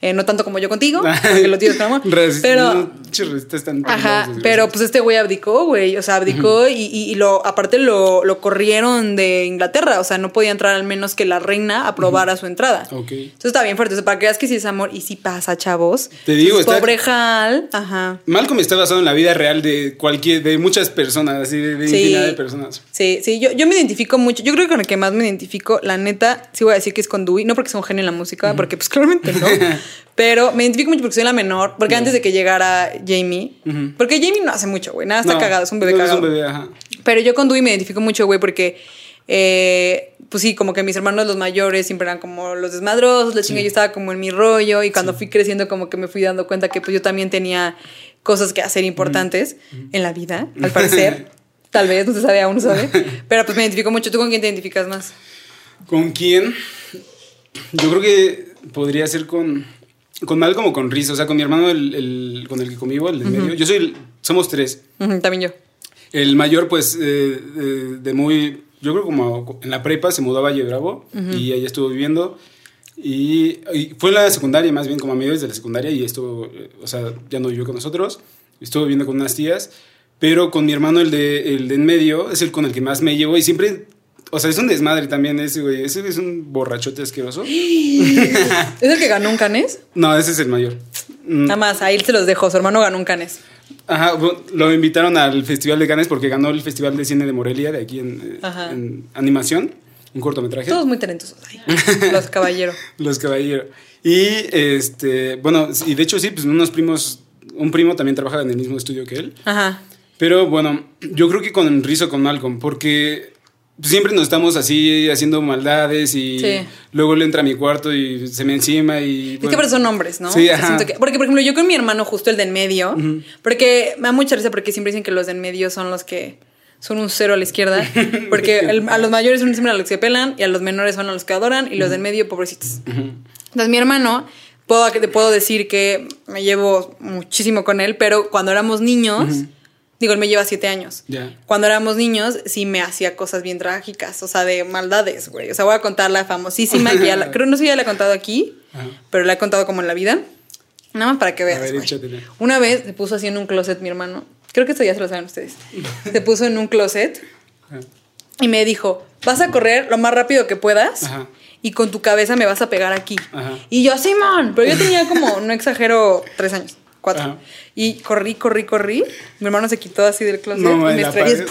Eh, no tanto como yo contigo, *laughs* porque lo tienes con amor. Pero. no, tan Ajá, pero pues este güey abdicó, güey. O sea, abdicó y, y- y lo, aparte lo, lo corrieron de Inglaterra. O sea, no podía entrar al menos que la reina aprobara su entrada. Ok. Eso está bien fuerte. O sea, para que veas que sí es amor y sí pasa, chavos. Te digo, Entonces, está- Pobre Hal. Ajá. Malcolm está basado en la vida real de cualquier, de muchas personas, así de, de Sí. de personas. Sí, sí, yo, yo me identifico mucho. Yo creo que con el que más me identifico, la neta, sí voy a decir que es con Dewey. No porque sea un genio en la música, porque pues claramente no. *laughs* pero me identifico mucho porque soy la menor. Porque antes de que llegara Jamie, porque Jamie no hace mucho, güey. Nada está No, cagado, es un bebé no, cagado. Es un bebé, ajá. Pero yo con Dewey me identifico mucho, güey, porque, eh, pues sí, como que mis hermanos los mayores siempre eran como los desmadrosos, la chinga, yo estaba como en mi rollo y cuando fui creciendo como que me fui dando cuenta que pues yo también tenía cosas que hacer importantes en la vida, al parecer. *laughs* Tal vez, no se sabe, aún no sabe. *laughs* Pero pues me identifico mucho. ¿Tú con quién te identificas más? ¿Con quién? Yo creo que podría ser con, con Malcolm o con Riz. O sea, con mi hermano, el, el- con el que conmigo, el de medio. Yo soy, el- somos tres. También yo. El mayor, pues, eh, eh, de muy. Yo creo como en la prepa se mudó a Valle Bravo y ahí estuvo viviendo. Y, y fue en la secundaria, más bien como a mediados de la secundaria, y estuvo, eh, o sea, ya no vivió con nosotros. Estuvo viviendo con unas tías. Pero con mi hermano, el de, el de en medio, es el con el que más me llevo y siempre. O sea, es un desmadre también ese, güey. Ese es un borrachote asqueroso. *gasps* ¿Es el que ganó un canes? No, ese es el mayor. Mm, Nada más, ahí se los dejo. Su hermano ganó un canes. Ajá, lo invitaron al Festival de Cannes porque ganó el Festival de Cine de Morelia, de aquí en, eh, en animación, un cortometraje. Todos muy talentosos. ahí. *laughs* Los caballeros. Los caballeros. Y este, bueno, y de hecho sí, pues unos primos, un primo también trabaja en el mismo estudio que él. Ajá. Pero bueno, yo creo que con Rizo, con Malcolm, porque siempre nos estamos así haciendo maldades y Sí. luego le entra a mi cuarto y se me encima y... Es que pero son hombres, ¿no? Sí, ajá. que- porque, por ejemplo, yo con mi hermano, justo el de en medio, porque me da mucha risa porque siempre dicen que los de en medio son los que son un cero a la izquierda, *laughs* porque el- a los mayores son siempre a los que pelan y a los menores son a los que adoran y los de en medio, pobrecitos. Entonces, mi hermano, puedo, te puedo decir que me llevo muchísimo con él, pero cuando éramos niños, Digo, él me lleva siete años. Ya. Cuando éramos niños, sí me hacía cosas bien trágicas, o sea, de maldades, güey. O sea, voy a contar la famosísima que ya la, *laughs* creo no sé si ya la he contado aquí, Ajá. pero la he contado como en la vida. Nada más para que veas. ver. Una vez se puso así en un closet mi hermano. Creo que esto ya se lo saben ustedes. *laughs* Se puso en un closet Ajá. y me dijo, vas a correr lo más rápido que puedas Ajá. y con tu cabeza me vas a pegar aquí. Ajá. Y yo, Simón, pero yo tenía como, no exagero, tres años, cuatro. Ajá. Y corrí, corrí, corrí. Mi hermano se quitó así del closet No, y me estrellé.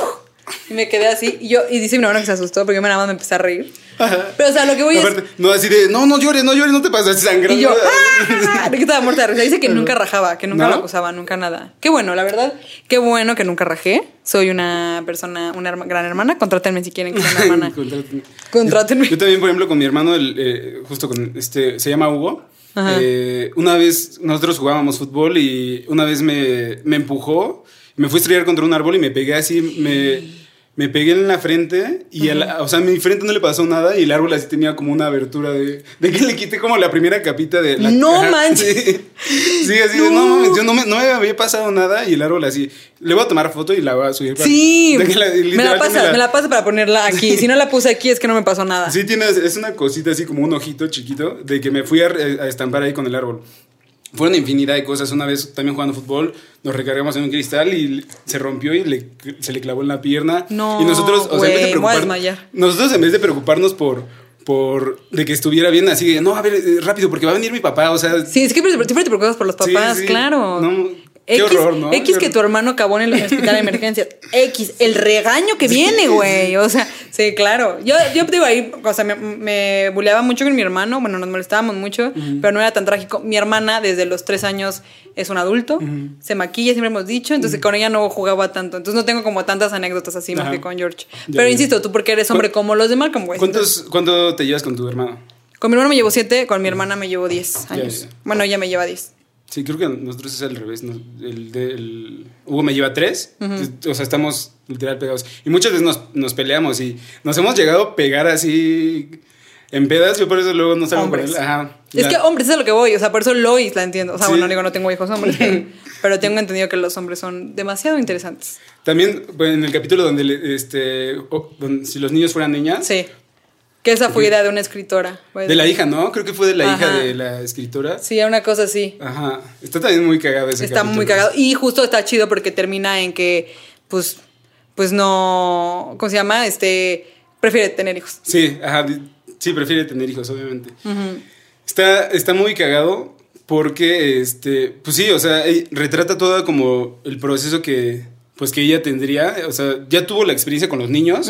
Y me quedé así. Y, yo, y dice mi hermano que se asustó porque yo nada más me empecé a reír. Ajá. Pero, o sea, lo que voy es... Aparte, no así de, no, no llores, no llores, no te pases sangrando. Y yo, ¡ah! De que estaba muerta de risa. Dice que nunca rajaba, que nunca ¿No? lo acusaba, nunca nada. Qué bueno, la verdad. Qué bueno que nunca rajé. Soy una persona, una herma- gran hermana. Contrátenme si quieren que sea una *laughs* hermana. Contrátenme. Contrátenme. Yo también, por ejemplo, con mi hermano, el, eh, justo con este, se llama Hugo. Eh, una vez nosotros jugábamos fútbol y una vez me, me empujó, me fui a estrellar contra un árbol y me pegué así, me, me pegué en la frente y, la- o sea, a mi frente no le pasó nada y el árbol así tenía como una abertura de, de que le quité como la primera capita de la ¡No manches! *laughs* Sí, Sí, así de, no mames, yo no me, no me había pasado nada y el árbol así, le voy a tomar foto y la voy a subir. para- Sí, de que la- me la pasa, me la pasa para ponerla aquí. Si no la puse aquí es que no me pasó nada. Sí, tiene, es una cosita así como un ojito chiquito de que me fui a, a estampar ahí con el árbol. Fueron infinidad de cosas. Una vez también jugando fútbol, nos recargamos en un cristal y se rompió y le- se le clavó en la pierna. No, y nosotros, o sea, en vez de güey, me voy a preocupar- desmayar. nosotros en vez de preocuparnos por, por de que estuviera bien, así de, no, a ver, eh, rápido, porque va a venir mi papá, o sea... Sí, es que siempre, te preocupas por los Sí, papás, sí. claro. No, qué X, horror, ¿no? X Qué que tu hermano acabó en el hospital de emergencias. *laughs* X, el regaño que viene, güey. O sea, sí, claro. Yo, yo digo ahí, o sea, me, me buleaba mucho con mi hermano. Bueno, nos molestábamos mucho, pero no era tan trágico. Mi hermana, desde los tres años, es un adulto. Se maquilla, siempre hemos dicho. Entonces, con ella no jugaba tanto. Entonces, no tengo como tantas anécdotas así más que con George. Ya, Pero ya. insisto, tú porque eres hombre como los de Malcolm, güey. ¿Cuántos, ¿Cuánto te llevas con tu hermano? Con mi hermano me llevo siete, con mi hermana me llevo diez años. ya. Bueno, ella me lleva diez. Sí, creo que nosotros es al revés. ¿no? El, de- el- Hugo me lleva tres. O sea, estamos literal pegados. Y muchas veces nos, nos peleamos y nos hemos llegado a pegar así en pedas. Yo por eso luego no salgo con Hombres. él. Ajá. Es que hombres es a lo que voy, o sea, por eso Lois la entiendo. O sea, Sí. bueno, digo, no tengo hijos hombres, pero, *laughs* *laughs* pero tengo entendido que los hombres son demasiado interesantes. También en el capítulo donde, este, donde si los niños fueran niñas. Sí. Que esa fue idea de una escritora. pues. De la hija, ¿no? Creo que fue de la hija de la escritora. Sí, una cosa así. Ajá. Está también muy cagado ese Está capítulo. muy cagado. Y justo está chido porque termina en que, pues, pues no, ¿cómo se llama? Este, prefiere tener hijos. Sí, ajá. Sí, prefiere tener hijos, obviamente. Está, está muy cagado porque, este, pues sí, o sea, retrata todo como el proceso que, pues que ella tendría. O sea, ya tuvo la experiencia con los niños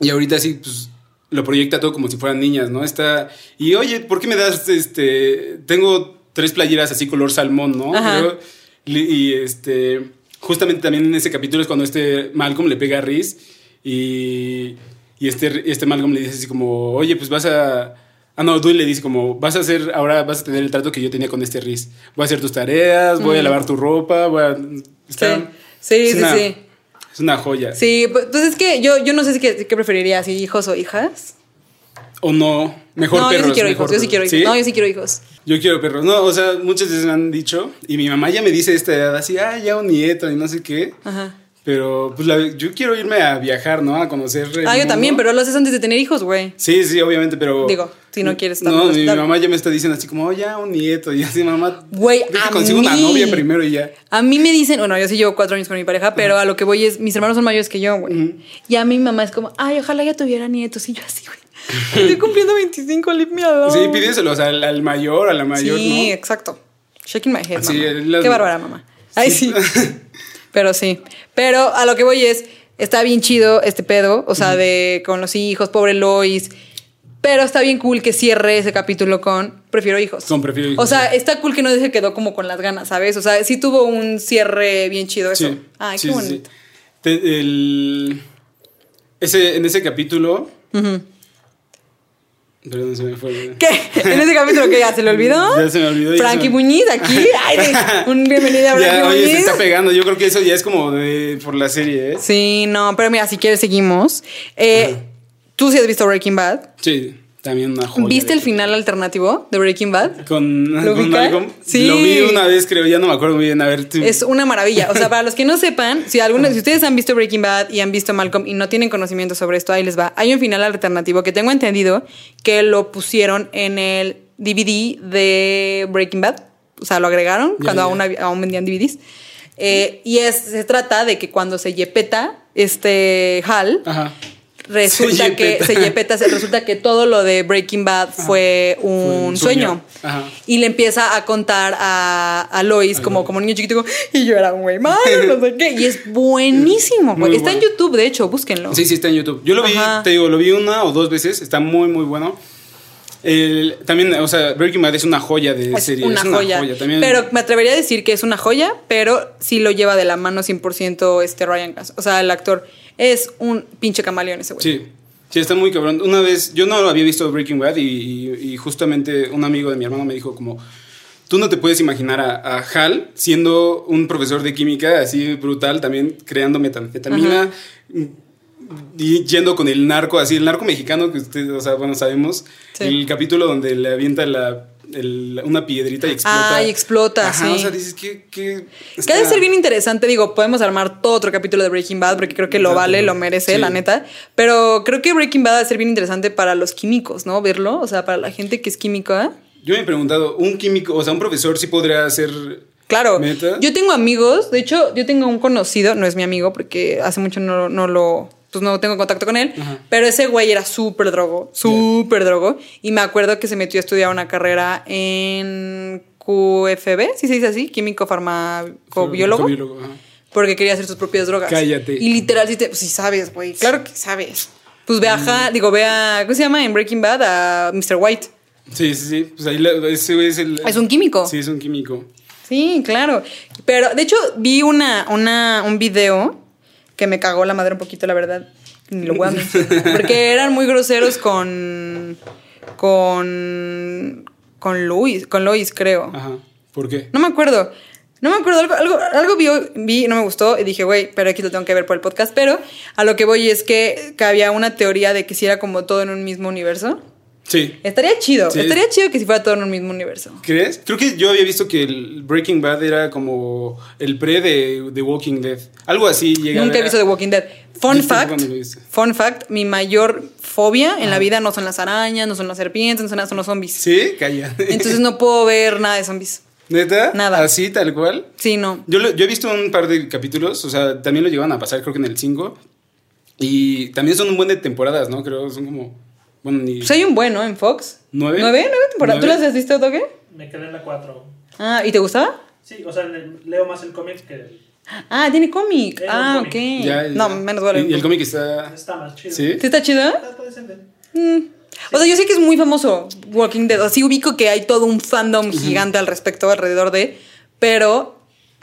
y ahorita sí, pues lo proyecta todo como si fueran niñas, ¿no? Está, y oye, ¿por qué me das, este, tengo tres playeras así color salmón, ¿no? Pero- y, este, justamente también en ese capítulo es cuando este Malcolm le pega a Reese y, y este, este Malcolm le dice así como, oye, pues vas a... Ah, no, Dewey le dice como, vas a hacer, ahora vas a tener el trato que yo tenía con este Reese. Voy a hacer tus tareas, voy a lavar tu ropa, voy a... está- Mm. Sí, sí, sí. Es una joya. Sí, pues entonces es que yo, yo no sé si qué, qué preferiría, si hijos o hijas. O no, mejor no, perros. yo sí quiero hijos, yo sí quiero hijos. No, yo sí quiero hijos. Yo quiero perros. No, o sea, muchas veces me han dicho, y mi mamá ya me dice a esta edad así, ah, ya un nieto y no sé qué. Ajá. Pero pues la- yo quiero irme a viajar, ¿no? A conocer. el Ah, yo también, pero lo haces antes de tener hijos, güey. Sí, sí, obviamente, pero. Digo, si no quieres estar No, mi mamá ya me está diciendo así como, oh, ya un nieto. Y así, mamá. Güey, a consigo una mí. novia primero y ya. A mí me dicen, bueno, yo sí llevo cuatro años con mi pareja, pero a lo que voy es, mis hermanos son mayores que yo, güey. Y a mí mi mamá es como, ay, ojalá ya tuviera nietos. Y yo así, güey. Estoy cumpliendo 25, leave me alone. Sí, pídeselos al, al mayor, a la mayor, Sí, ¿no? exacto. Shaking my head, Sí, mamá. las- Qué bárbara, mamá. Ay, sí. *laughs* Pero sí. Pero a lo que voy es, está bien chido este pedo, o sea, de con los hijos, pobre Lois. Pero está bien cool que cierre ese capítulo con prefiero hijos. Con prefiero hijos, O sea, está cool que no se quedó como con las ganas, ¿sabes? O sea, sí tuvo un cierre bien chido eso. Sí. Ay, sí, qué sí, sí. bonito. Te- el- ese, en ese capítulo. Perdón, se me fue. ¿Qué? ¿En ese capítulo que ya se le olvidó? *laughs* Ya se me olvidó, Frankie Muñiz aquí. *laughs* Ay, de- un bienvenido a Frankie Ya, oye, se está pegando. Yo creo que eso ya es como de, por la serie, ¿eh? Sí, no, pero mira, si quieres seguimos. Eh, Tú sí has visto Breaking Bad. Sí, También una joya. ¿Viste el final alternativo de Breaking Bad? Con, ¿Lo con? Malcolm. Sí. Lo vi una vez, creo, ya no me acuerdo muy bien. A ver, tú. Es una maravilla. O sea, *laughs* para los que no sepan, si algunos, si ustedes han visto Breaking Bad y han visto Malcolm y no tienen conocimiento sobre esto, ahí les va. Hay un final alternativo que tengo entendido que lo pusieron en el DVD de Breaking Bad. O sea, lo agregaron Ya, cuando ya. Aún, había- aún vendían DVDs. Eh, y es, se trata de que cuando se yepeta este Hal, Ajá. Resulta Se que se yepeta, resulta que todo lo de Breaking Bad fue un, un sueño. sueño. Ajá. Y le empieza a contar a, a Lois como, como niño chiquito, y yo era un güey malo, no sé qué. Y es *laughs* buenísimo. Muy Está en. YouTube, de hecho, búsquenlo. Sí, sí, está en YouTube. Yo lo vi, te digo, lo vi una o dos veces. Está muy, muy bueno. El- también, o sea, Breaking Bad es una joya de Es serie. una, es una joya. También, Pero me atrevería a decir que es una joya, pero sí lo lleva de la mano 100% este Ryan Gosling. O sea, el actor es un pinche camaleón ese güey. Sí, sí, está muy cabrón. Una vez, yo no había visto Breaking Bad y, y- y justamente un amigo de mi hermano me dijo como, tú no te puedes imaginar a, a Hal siendo un profesor de química así brutal, también creando metanfetamina y yendo con el narco, así, el narco mexicano que ustedes, o sea, bueno, sabemos, Sí. el capítulo donde le avienta la... el- una piedrita y explota. Ah, y explota, Ajá, sí. O sea, dices que... que Que ha de ser bien interesante, digo, podemos armar todo otro capítulo de Breaking Bad porque creo que lo Exacto. vale, lo merece, Sí. la neta. Pero creo que Breaking Bad ha de ser bien interesante para los químicos, ¿no? Verlo, o sea, para la gente que es química. Yo me he preguntado, un químico, o sea, un profesor sí podría hacer... Claro, ¿Neta? yo tengo amigos, de hecho, yo tengo un conocido, no es mi amigo porque hace mucho no, no lo, pues no tengo contacto con él, Ajá. pero ese güey era súper drogo, súper drogo, y me acuerdo que se metió a estudiar una carrera en QFB, si se dice así, químico farmacobiólogo, porque quería hacer sus propias drogas. Cállate. Y literal, sí, te, pues sí sabes, güey, claro que sabes. Pues ve a, Ja- digo, ve a, ¿cómo se llama en Breaking Bad? A Mr. White. Sí, sí, sí. Pues ahí la- ese es el. Es un químico. Sí, es un químico. Sí, claro. Pero de hecho vi una, una, un video que me cagó la madre un poquito, la verdad. Ni lo voy a mencionar. Porque eran muy groseros con. con. con Luis, con Lois, creo. Ajá. ¿Por qué? No me acuerdo. No me acuerdo, algo, algo, algo vi, vi, no me gustó y dije, güey, pero aquí lo tengo que ver por el podcast. Pero a lo que voy es que, que había una teoría de que si era como todo en un mismo universo. Sí. Estaría chido, Sí. estaría chido que si fuera todo en un mismo universo. ¿Crees? Creo que yo había visto que el Breaking Bad era como el pre de The Walking Dead. Algo así llega. Nunca he visto The Walking Dead. Fun ¿Viste fact, fun fact, mi mayor fobia en la vida no son las arañas, no son las serpientes, no son, las- son los zombies. Sí, calla. Entonces *laughs* no puedo ver nada de zombies. ¿Neta? Nada. Así, tal cual. Sí, no. Yo, lo- yo he visto un par de capítulos, o sea, también lo llevan a pasar, creo que en el 5. Y también son un buen de temporadas, ¿no? Creo, son como. Bueno, ni. Pues hay un bueno en Fox. ¿Nueve? ¿Nueve? ¿Nueve temporadas? ¿Tú las has visto, Toque? Me quedé en la 4. Ah, ¿y te gustaba? Sí, o sea, le- leo más el cómic que el- Ah, tiene cómic. Ah, ok. cómic. Ya, ya. No, menos vale. Y, y el cómic está. está más chido. ¿Sí? ¿Sí está chido? Está, está decente. Mm. O sea, yo sé que es muy famoso Walking Dead. Así ubico que hay todo un fandom gigante al respecto, alrededor de. Pero.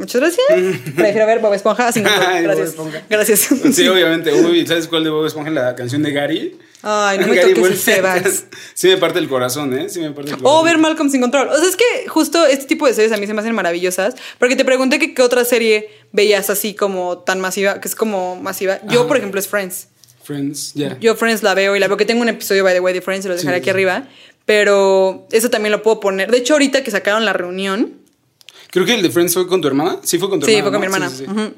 Muchas gracias. *laughs* Prefiero ver Bob Esponja sin control. *laughs* Ay, Bob Gracias. Esponja. Gracias. Sí, *laughs* obviamente. Uy, ¿sabes cuál de Bob Esponja? La canción de Gary. Ay, no me Gary toques vals. Sí me parte el corazón, ¿eh? Sí me parte el corazón. O ver Malcolm sin control. O sea, es que justo este tipo de series a mí se me hacen maravillosas. Porque te pregunté que qué otra serie veías así como tan masiva, que es como masiva. Yo, Ajá. por ejemplo, es Friends. Friends, ya. Yo Friends la veo y la veo que tengo un episodio, by the way, de Friends, se lo dejaré Sí. aquí arriba. Pero eso también lo puedo poner. De hecho, ahorita que sacaron la reunión. Creo que el de Friends fue con tu hermana. Sí, fue con tu Sí, hermana. fue con mi hermana. Sí, sí, sí.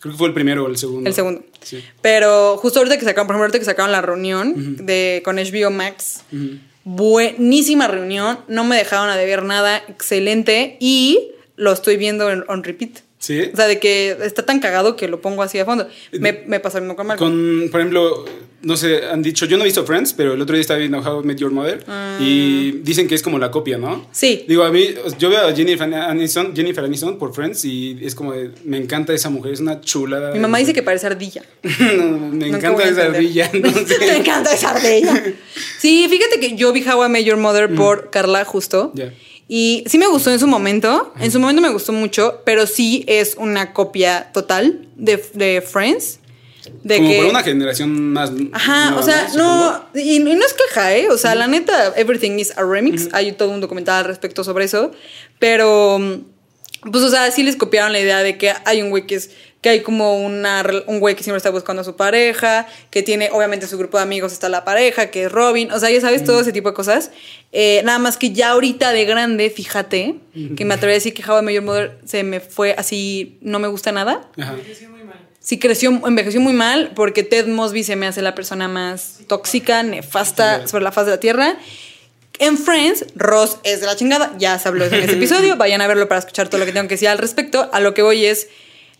Creo que fue el primero o el segundo. El segundo. Sí. Pero justo ahorita que sacaron, por ejemplo, ahorita que sacaron la reunión de, con HBO Max, buenísima reunión, no me dejaron a deber nada, excelente, y lo estoy viendo en, on repeat. Sí. O sea, de que está tan cagado que lo pongo así a fondo. Me, me pasa lo mismo con Malcolm. Con, por ejemplo, no sé, han dicho, yo no he visto Friends, pero el otro día estaba viendo How I Met Your Mother y dicen que es como la copia, ¿no? Ah. Sí. Digo, a mí, yo veo a Jennifer Aniston, Jennifer Aniston por Friends y es como, de, me encanta esa mujer, es una chulada. Mi mamá dice que parece ardilla. *laughs* No, me encanta esa ardilla. no *laughs* sé. me encanta esa ardilla. Sí, fíjate que yo vi How I Met Your Mother por Carla justo. Ya. Y sí me gustó en su momento. En su momento me gustó mucho, pero sí es una copia total de, de Friends. De como que, para una generación más. Ajá, nueva, o sea, no, y, y no es queja, ¿eh? O sea, la neta, Everything is a Remix. Hay todo un documental al respecto sobre eso. Pero, Pues, o sea, sí les copiaron la idea de que hay un güey que es. Que hay como una, un güey que siempre está buscando a su pareja, que tiene, obviamente, su grupo de amigos está la pareja, que es Robin, o sea, ya sabes, todo ese tipo de cosas. Eh, nada más que ya ahorita de grande, fíjate, que me atrevería a decir que How I Met Your Mother se me fue así, no me gusta nada. Ajá. Creció muy mal. Sí, creció, envejeció muy mal porque Ted Mosby se me hace la persona más tóxica, nefasta sobre la faz de la tierra. En Friends, Ross es de la chingada. Ya se habló en ese *laughs* episodio. Vayan a verlo para escuchar todo lo que tengo que decir al respecto. A lo que voy es,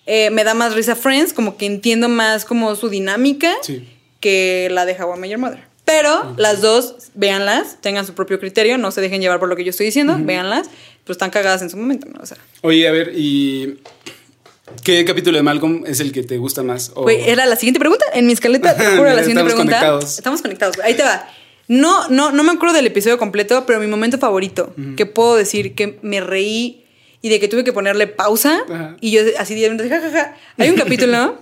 eh, me da más risa Friends, como que entiendo más como su dinámica Sí. que la de How I Met Your Mother. Pero las dos, véanlas, tengan su propio criterio, no se dejen llevar por lo que yo estoy diciendo, véanlas, pero están cagadas en su momento, ¿no? O sea, Oye, a ver, ¿y qué capítulo de Malcolm es el que te gusta más? O- era la siguiente pregunta. En mi escaleta, te juro, la *laughs* siguiente Estamos pregunta. conectados. Estamos conectados. Ahí te va. No, no, no me acuerdo del episodio completo, pero mi momento favorito, que puedo decir que me reí y de que tuve que ponerle pausa. Ajá. Y yo así de repente, ja, ja, ja. Hay un *laughs* capítulo,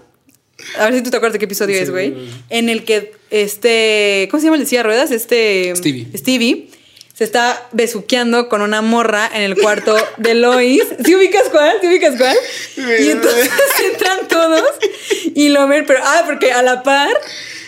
a ver si tú te acuerdas de qué episodio Sí, es, güey, en el que este, ¿cómo se llama el de silla de ruedas? Este... Stevie. Stevie. Se está besuqueando con una morra en el cuarto de Lois. *laughs* ¿Sí ubicas cuál? ¿Sí ubicas cuál? Y entonces *laughs* entran todos y lo ven, pero ah, porque a la par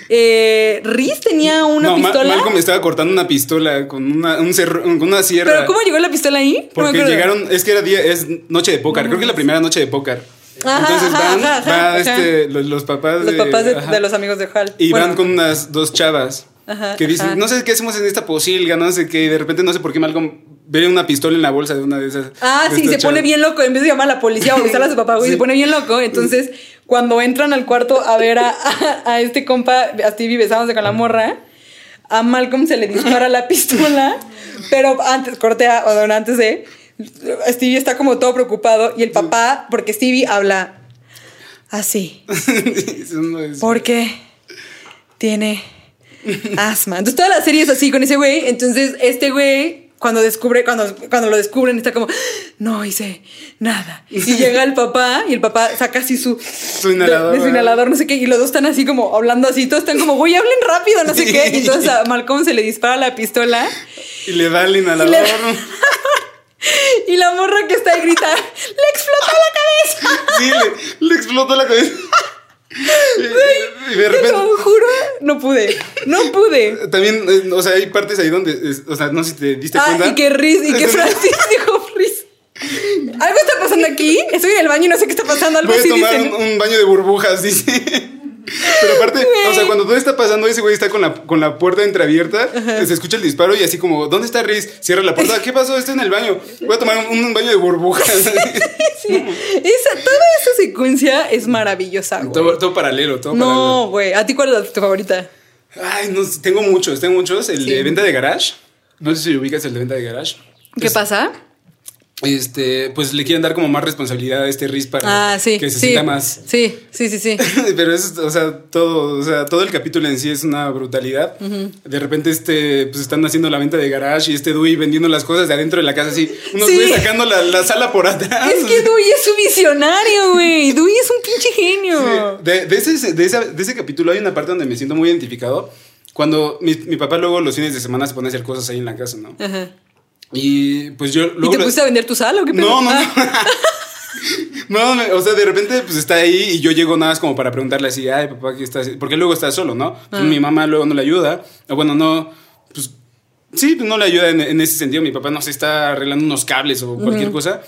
eh, Riz tenía una no, Ma- pistola. Malcolm estaba cortando una pistola con una, un con una sierra. pero ¿cómo llegó la pistola ahí? Porque llegaron, es que era día, es noche de póker, creo que es la primera noche de póker. Entonces van, ajá, ajá, va este, los, los papás los papás de, ajá. de los amigos de Hal. Y Bueno, van con unas dos chavas Ajá, que dicen, no sé qué hacemos en esta posilga, no sé qué, y de repente no sé por qué Malcolm ve una pistola en la bolsa de una de esas. Ah, de sí, se pone bien loco. En vez de llamar a la policía o *laughs* avisar a su papá, güey, Sí. se pone bien loco. Entonces, cuando entran al cuarto a ver a, a- a este compa, a Stevie besándose con la morra, a Malcolm se le dispara la pistola, pero antes, cortea, o antes de, Stevie está como todo preocupado y el papá, porque Stevie habla así, porque tiene asma. Entonces toda la serie es así con ese güey. Entonces este güey cuando descubre, cuando, cuando lo descubren está como, no hice nada. Y llega el papá y el papá saca así su, Su inhalador, de- de su inhalador, no sé qué, y los dos están así como hablando así, todos están como, güey, hablen rápido, no sé qué. Y entonces a Malcolm se le dispara la pistola Y le da el inhalador. *laughs* Y la morra que está ahí grita, le explotó la cabeza. Sí, le, le explotó la cabeza. Y, y de Te repente. lo juro, no pude, no pude. También, eh, o sea, hay partes ahí donde, o sea, no sé si te diste Ah, cuenta. y que Riz, y que *laughs* Francis *laughs* dijo Riz. Algo está pasando aquí. Estoy en el baño y no sé qué está pasando. Algo Voy a así tomar dicen. un, un baño de burbujas, *laughs* dice. Pero aparte, Güey. o sea, cuando todo está pasando, ese güey está con la, con la puerta entreabierta, se escucha el disparo y así como, ¿dónde está Riz? Cierra la puerta, ¿qué pasó? Estoy en el baño. Voy a tomar un, un baño de burbujas. Sí. Esa secuencia es maravillosa, güey. todo, todo paralelo, todo No, güey. ¿A ti cuál es tu favorita? paralelo. Ay, no, tengo muchos, tengo muchos. El Sí. de venta de garage. No sé si ubicas el de venta de garage. ¿Qué Es- pasa? Este, pues le quieren dar como más responsabilidad a este Riz para Ah, sí. que se sí. sienta más. Sí, sí, sí, sí. *laughs* Pero es, o sea, todo, o sea, todo el capítulo en sí es una brutalidad. De repente, este, pues están haciendo la venta de garage y este Dewey vendiendo las cosas de adentro de la casa así. Unos Sí. güeyes sacando la, la sala por atrás. Es que *laughs* Dewey es un visionario, güey. Dewey es un pinche genio. Sí. De, de ese, de, esa- de ese capítulo hay una parte donde me siento muy identificado. Cuando mi, mi papá luego los fines de semana se pone a hacer cosas ahí en la casa, ¿no? Ajá. Y pues yo ¿Y luego... te lo- pusiste a vender tu sala o qué? No, no, no. Ah, *laughs* No, o sea, de repente pues está ahí y yo llego nada más como para preguntarle así, ay, papá, ¿qué estás? Porque luego está solo, ¿no? Pues, Ah. Mi mamá luego no le ayuda. O bueno, no, pues sí, pues no le ayuda en, en ese sentido. Mi papá no se está arreglando unos cables o cualquier cosa.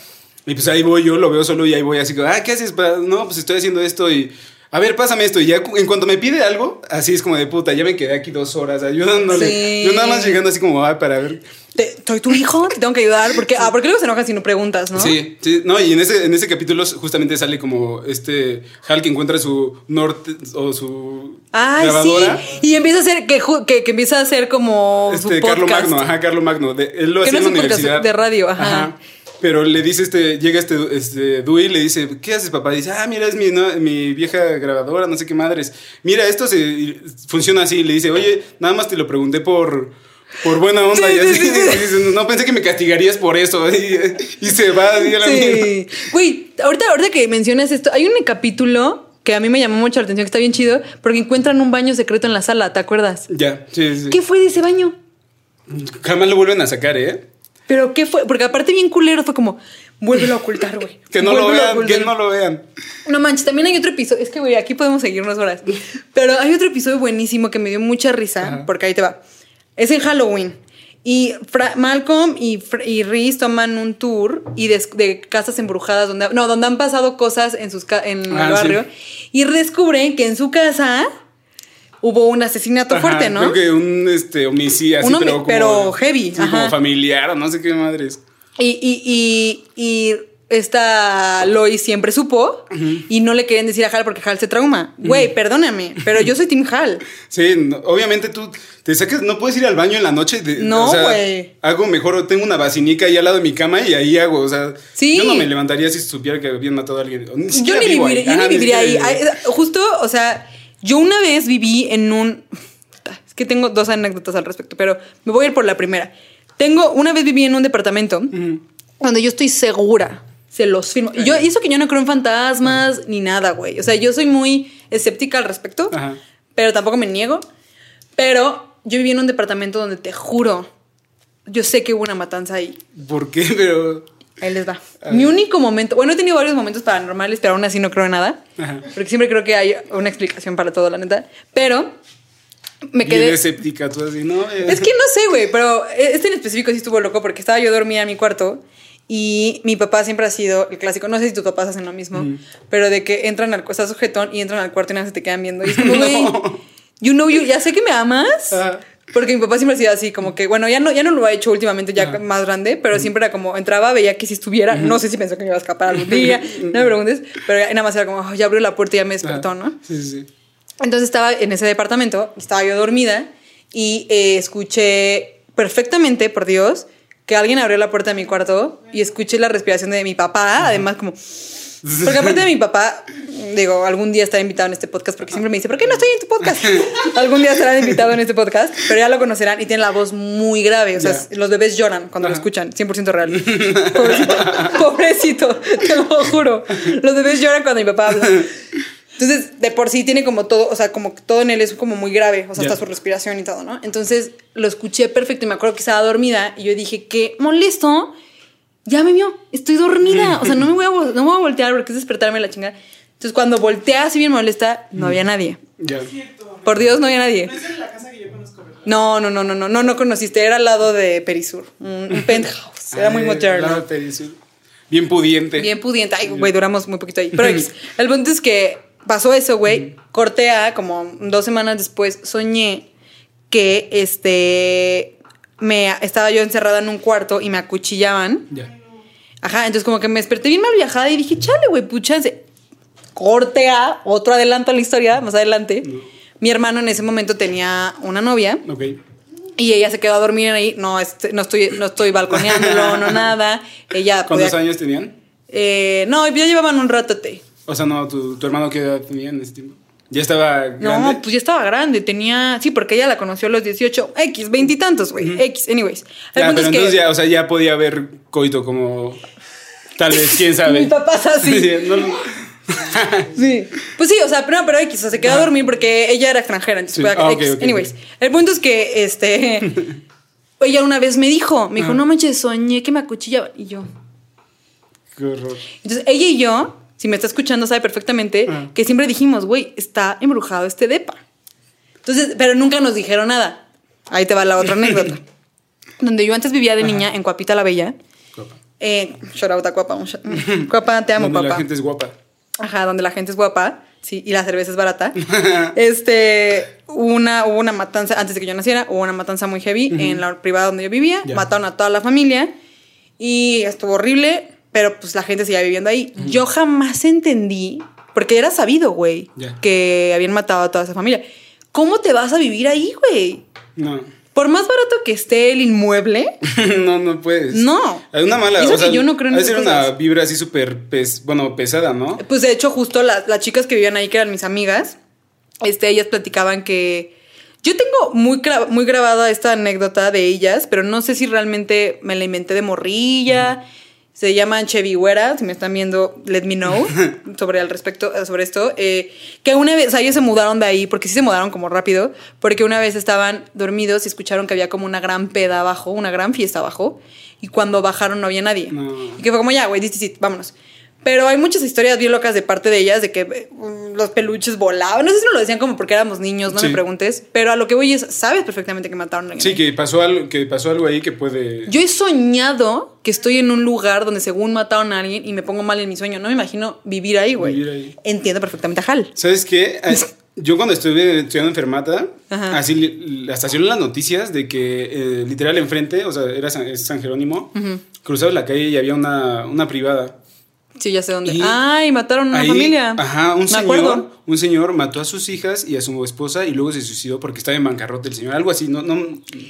Y pues ahí voy yo, lo veo solo y ahí voy así, como, ah, ¿qué haces? No, pues estoy haciendo esto y... A ver, pásame esto. Y ya en cuanto me pide algo, así es como de puta, ya me quedé aquí dos horas ayudándole. Sí. Yo nada más llegando así como, ah, para ver. ¿Soy tu hijo? Te tengo que ayudar. Porque, ah, porque luego se enoja si no preguntas, ¿no? Sí, sí, no, y en ese, en ese capítulo justamente sale como este Hal que encuentra su norte o su Ay, grabadora. sí. Y empieza a hacer, que, que, que empieza a hacer como su Este, podcast. Carlo Magno, ajá, Carlo Magno. de- él lo Que hacía no en la universidad. de radio, ajá. Pero le dice este, llega este, este Dewey y le dice, ¿qué haces, papá? dice, ah, mira, es mi, no- mi vieja grabadora, no sé qué madres. Mira, esto se, funciona así. Le dice, oye, nada más te lo pregunté por, por buena onda. Sí, y sí, así, sí, sí. no pensé que me castigarías por eso. Y, y se va así a la mierda. Sí. Güey, ahorita, ahorita que mencionas esto, hay un capítulo que a mí me llamó mucho la atención, que está bien chido, porque encuentran un baño secreto en la sala, ¿te acuerdas? Ya, sí, sí. ¿Qué fue de ese baño? Jamás lo vuelven a sacar, ¿eh? Pero ¿qué fue? Porque aparte bien culero fue como, vuélvelo a ocultar, güey. *laughs* Que no lo vean, que no lo vean. No manches, también hay otro episodio. Es que, güey, aquí podemos seguir unas horas. Pero hay otro episodio buenísimo que me dio mucha risa, Ajá. porque ahí te va. Es en Halloween. Y Fra- Malcolm y, y Reese toman un tour y de, de casas embrujadas donde no donde han pasado cosas en sus en Ah, el barrio y descubren que en su casa hubo un asesinato Ajá, fuerte, ¿no? Creo que un este, homicidio así, Un homi- pero, como, pero heavy, sí, como familiar o no sé qué madres. Y, y, y, y esta Lois siempre supo y no le querían decir a Hal porque Hal se trauma. Güey, perdóname, pero yo soy Team Hal. *laughs* Sí, no- obviamente tú te sacas, no puedes ir al baño en la noche. de- No, o sea, güey. Hago mejor, tengo una basinica ahí al lado de mi cama y ahí hago, o sea, Sí. yo no me levantaría si supiera que habían matado a alguien. Ni Yo ni, vivo viviré- ahí. yo ni viviría ahí. Justo, o sea, yo una vez viví en un... Es que tengo dos anécdotas al respecto, pero me voy a ir por la primera. Tengo, una vez viví en un departamento donde yo estoy segura, se los firmo. Y yo, eso que yo no creo en fantasmas ni nada, güey. O sea, yo soy muy escéptica al respecto, pero tampoco me niego. Pero yo viví en un departamento donde te juro, yo sé que hubo una matanza ahí. ¿Por qué? Pero. Ahí les va. Mi único momento, bueno, he tenido varios momentos paranormales, pero aún así no creo en nada. Ajá. Porque siempre creo que hay una explicación para todo, la neta. Pero me Bien quedé... escéptica, tú así, ¿no? Es que no sé, güey, pero este en específico sí estuvo loco porque estaba yo dormida en mi cuarto y mi papá siempre ha sido el clásico. No sé si tus papás hacen lo mismo, pero de que entran al está sujetón y entran al cuarto y nada se te quedan viendo. Y es como, *laughs* güey, you know you, ya sé que me amas. Ajá. Porque mi papá siempre ha sido así, como que, bueno, ya no, ya no lo ha hecho últimamente, ya Ajá. más grande, pero siempre era como, entraba, veía que si estuviera, no sé si pensó que me iba a escapar algún día, *laughs* no me preguntes, pero ya- nada más era como, "Oh, ya abrió la puerta y ya me despertó, ajá. ¿no? Sí, sí, sí. Entonces estaba en ese departamento, estaba yo dormida y eh, escuché perfectamente, por Dios, que alguien abrió la puerta de mi cuarto y escuché la respiración de mi papá, además como... Porque aparte de mi papá, digo, algún día estará invitado en este podcast porque siempre me dice, ¿por qué no estoy en tu podcast? *laughs* algún día estará invitado en este podcast, pero ya lo conocerán y tiene la voz muy grave, o sea, Ya. los bebés lloran cuando lo Ajá. escuchan, 100% real. *laughs* Pobrecito, pobrecito, te lo juro. Los bebés lloran cuando mi papá habla. Entonces, de por sí tiene como todo, o sea, como todo en él es como muy grave, o sea, Ya. hasta su respiración y todo, ¿no? Entonces, lo escuché perfecto y me acuerdo que estaba dormida y yo dije, qué molesto, ya me vio, estoy dormida, o sea, no me voy a, no me voy a voltear porque es despertarme la chingada. Entonces, cuando voltea así bien molesta, no había nadie. Ya. Cierto. Por Dios, no había nadie. No es en la casa que yo conozco, ¿verdad? No, no, no, no, no, no, no conociste, era al lado de Perisur, un, *laughs* penthouse, era muy Ay, moderno. la Perisur. Bien pudiente. Bien pudiente. Ay, güey, duramos muy poquito ahí. Pero *laughs* el punto es que pasó eso, güey. Corté a como dos semanas después, soñé que este. Me, estaba yo encerrada en un cuarto y me acuchillaban. Ya. Ajá, entonces como que me desperté bien mal viajada y dije, chale, güey, puchanse. Corte a otro adelanto a la historia, más adelante. Mi hermano en ese momento tenía una novia Ok. y ella se quedó a dormir ahí. No, este, no, estoy, no estoy balconeándolo, *laughs* no nada. Ella ¿Cuántos podía- años tenían? eh, no, ya llevaban un ratote. O sea, no, tu, tu hermano qué edad tenía en ese tiempo. ¿Ya estaba grande? No, pues ya estaba grande, tenía. Sí, porque ella la conoció a los 18, X, veintitantos, güey. X, anyways. El Ya, punto pero es que entonces ya, o sea, ya podía haber coito como... Tal vez, quién *laughs* sabe. Mi papá es así. Sí, no, no. *laughs* Sí. Pues sí, o sea, pero, pero X, o sea, se quedó a dormir porque ella era extranjera, entonces Sí. Ah, Anyways, ok. el punto es que este. *laughs* ella una vez me dijo, me dijo, Ah. no manches, soñé que me acuchillaba. Y yo. Qué horror. Entonces, ella y yo, si me está escuchando, sabe perfectamente Ah. que siempre dijimos, güey, está embrujado este depa. Entonces, pero nunca nos dijeron nada. Ahí te va la otra *laughs* anécdota. Donde yo antes vivía de niña en Cuapita la Bella. Guapa. Eh, shout out a Cuapa. un shout- *laughs* Cuapa, te amo, Donde Cuapa. la gente es guapa. Ajá, donde la gente es guapa. Sí, y la cerveza es barata. *laughs* este, una, hubo una matanza, antes de que yo naciera, hubo una matanza muy heavy en la privada donde yo vivía. Mataron a toda la familia y estuvo horrible, pero pues la gente seguía viviendo ahí. Yo jamás entendí, porque era sabido, güey, que habían matado a toda esa familia. ¿Cómo te vas a vivir ahí, güey? No. Por más barato que esté el inmueble, *laughs* no, no puedes. No. Hay una mala. Eso o sea, que yo no creo en ser una vibra así súper, pes- bueno, pesada, ¿no? Pues de hecho, justo las, las chicas que vivían ahí, que eran mis amigas, este, ellas platicaban que. Yo tengo muy, gra- muy grabada esta anécdota de ellas, pero no sé si realmente me la inventé de morrilla, Se llaman Chevy Güera, si me están viendo, let me know *laughs* sobre al respecto, sobre esto. Eh, que una vez, o sea, ellos se mudaron de ahí, porque sí se mudaron como rápido, porque una vez estaban dormidos y escucharon que había como una gran peda abajo, una gran fiesta abajo, y cuando bajaron no había nadie. No. Y que fue como, ya, güey, vámonos. Pero hay muchas historias bien locas de parte de ellas, de que eh, los peluches volaban. No sé si nos lo decían como porque éramos niños, no Sí. me preguntes. Pero a lo que voy es, sabes perfectamente que mataron a alguien. Sí, ahí. que pasó algo, que pasó algo ahí que puede. Yo he soñado que estoy en un lugar donde según mataron a alguien y me pongo mal en mi sueño. No me imagino vivir ahí, güey. Vivir ahí. Entiendo perfectamente a Hal. ¿Sabes qué? *laughs* Yo cuando estuve estudiando enfermata, Ajá. así hasta salieron las noticias de que eh, literal enfrente, o sea, era San, es San Jerónimo, cruzabas la calle y había una, una privada. Sí, ya sé dónde. Y Ay, mataron a una Ahí, familia. Ajá, un Me señor, acuerdo. un señor mató a sus hijas y a su esposa y luego se suicidó porque estaba en bancarrota el señor. Algo así, no, no,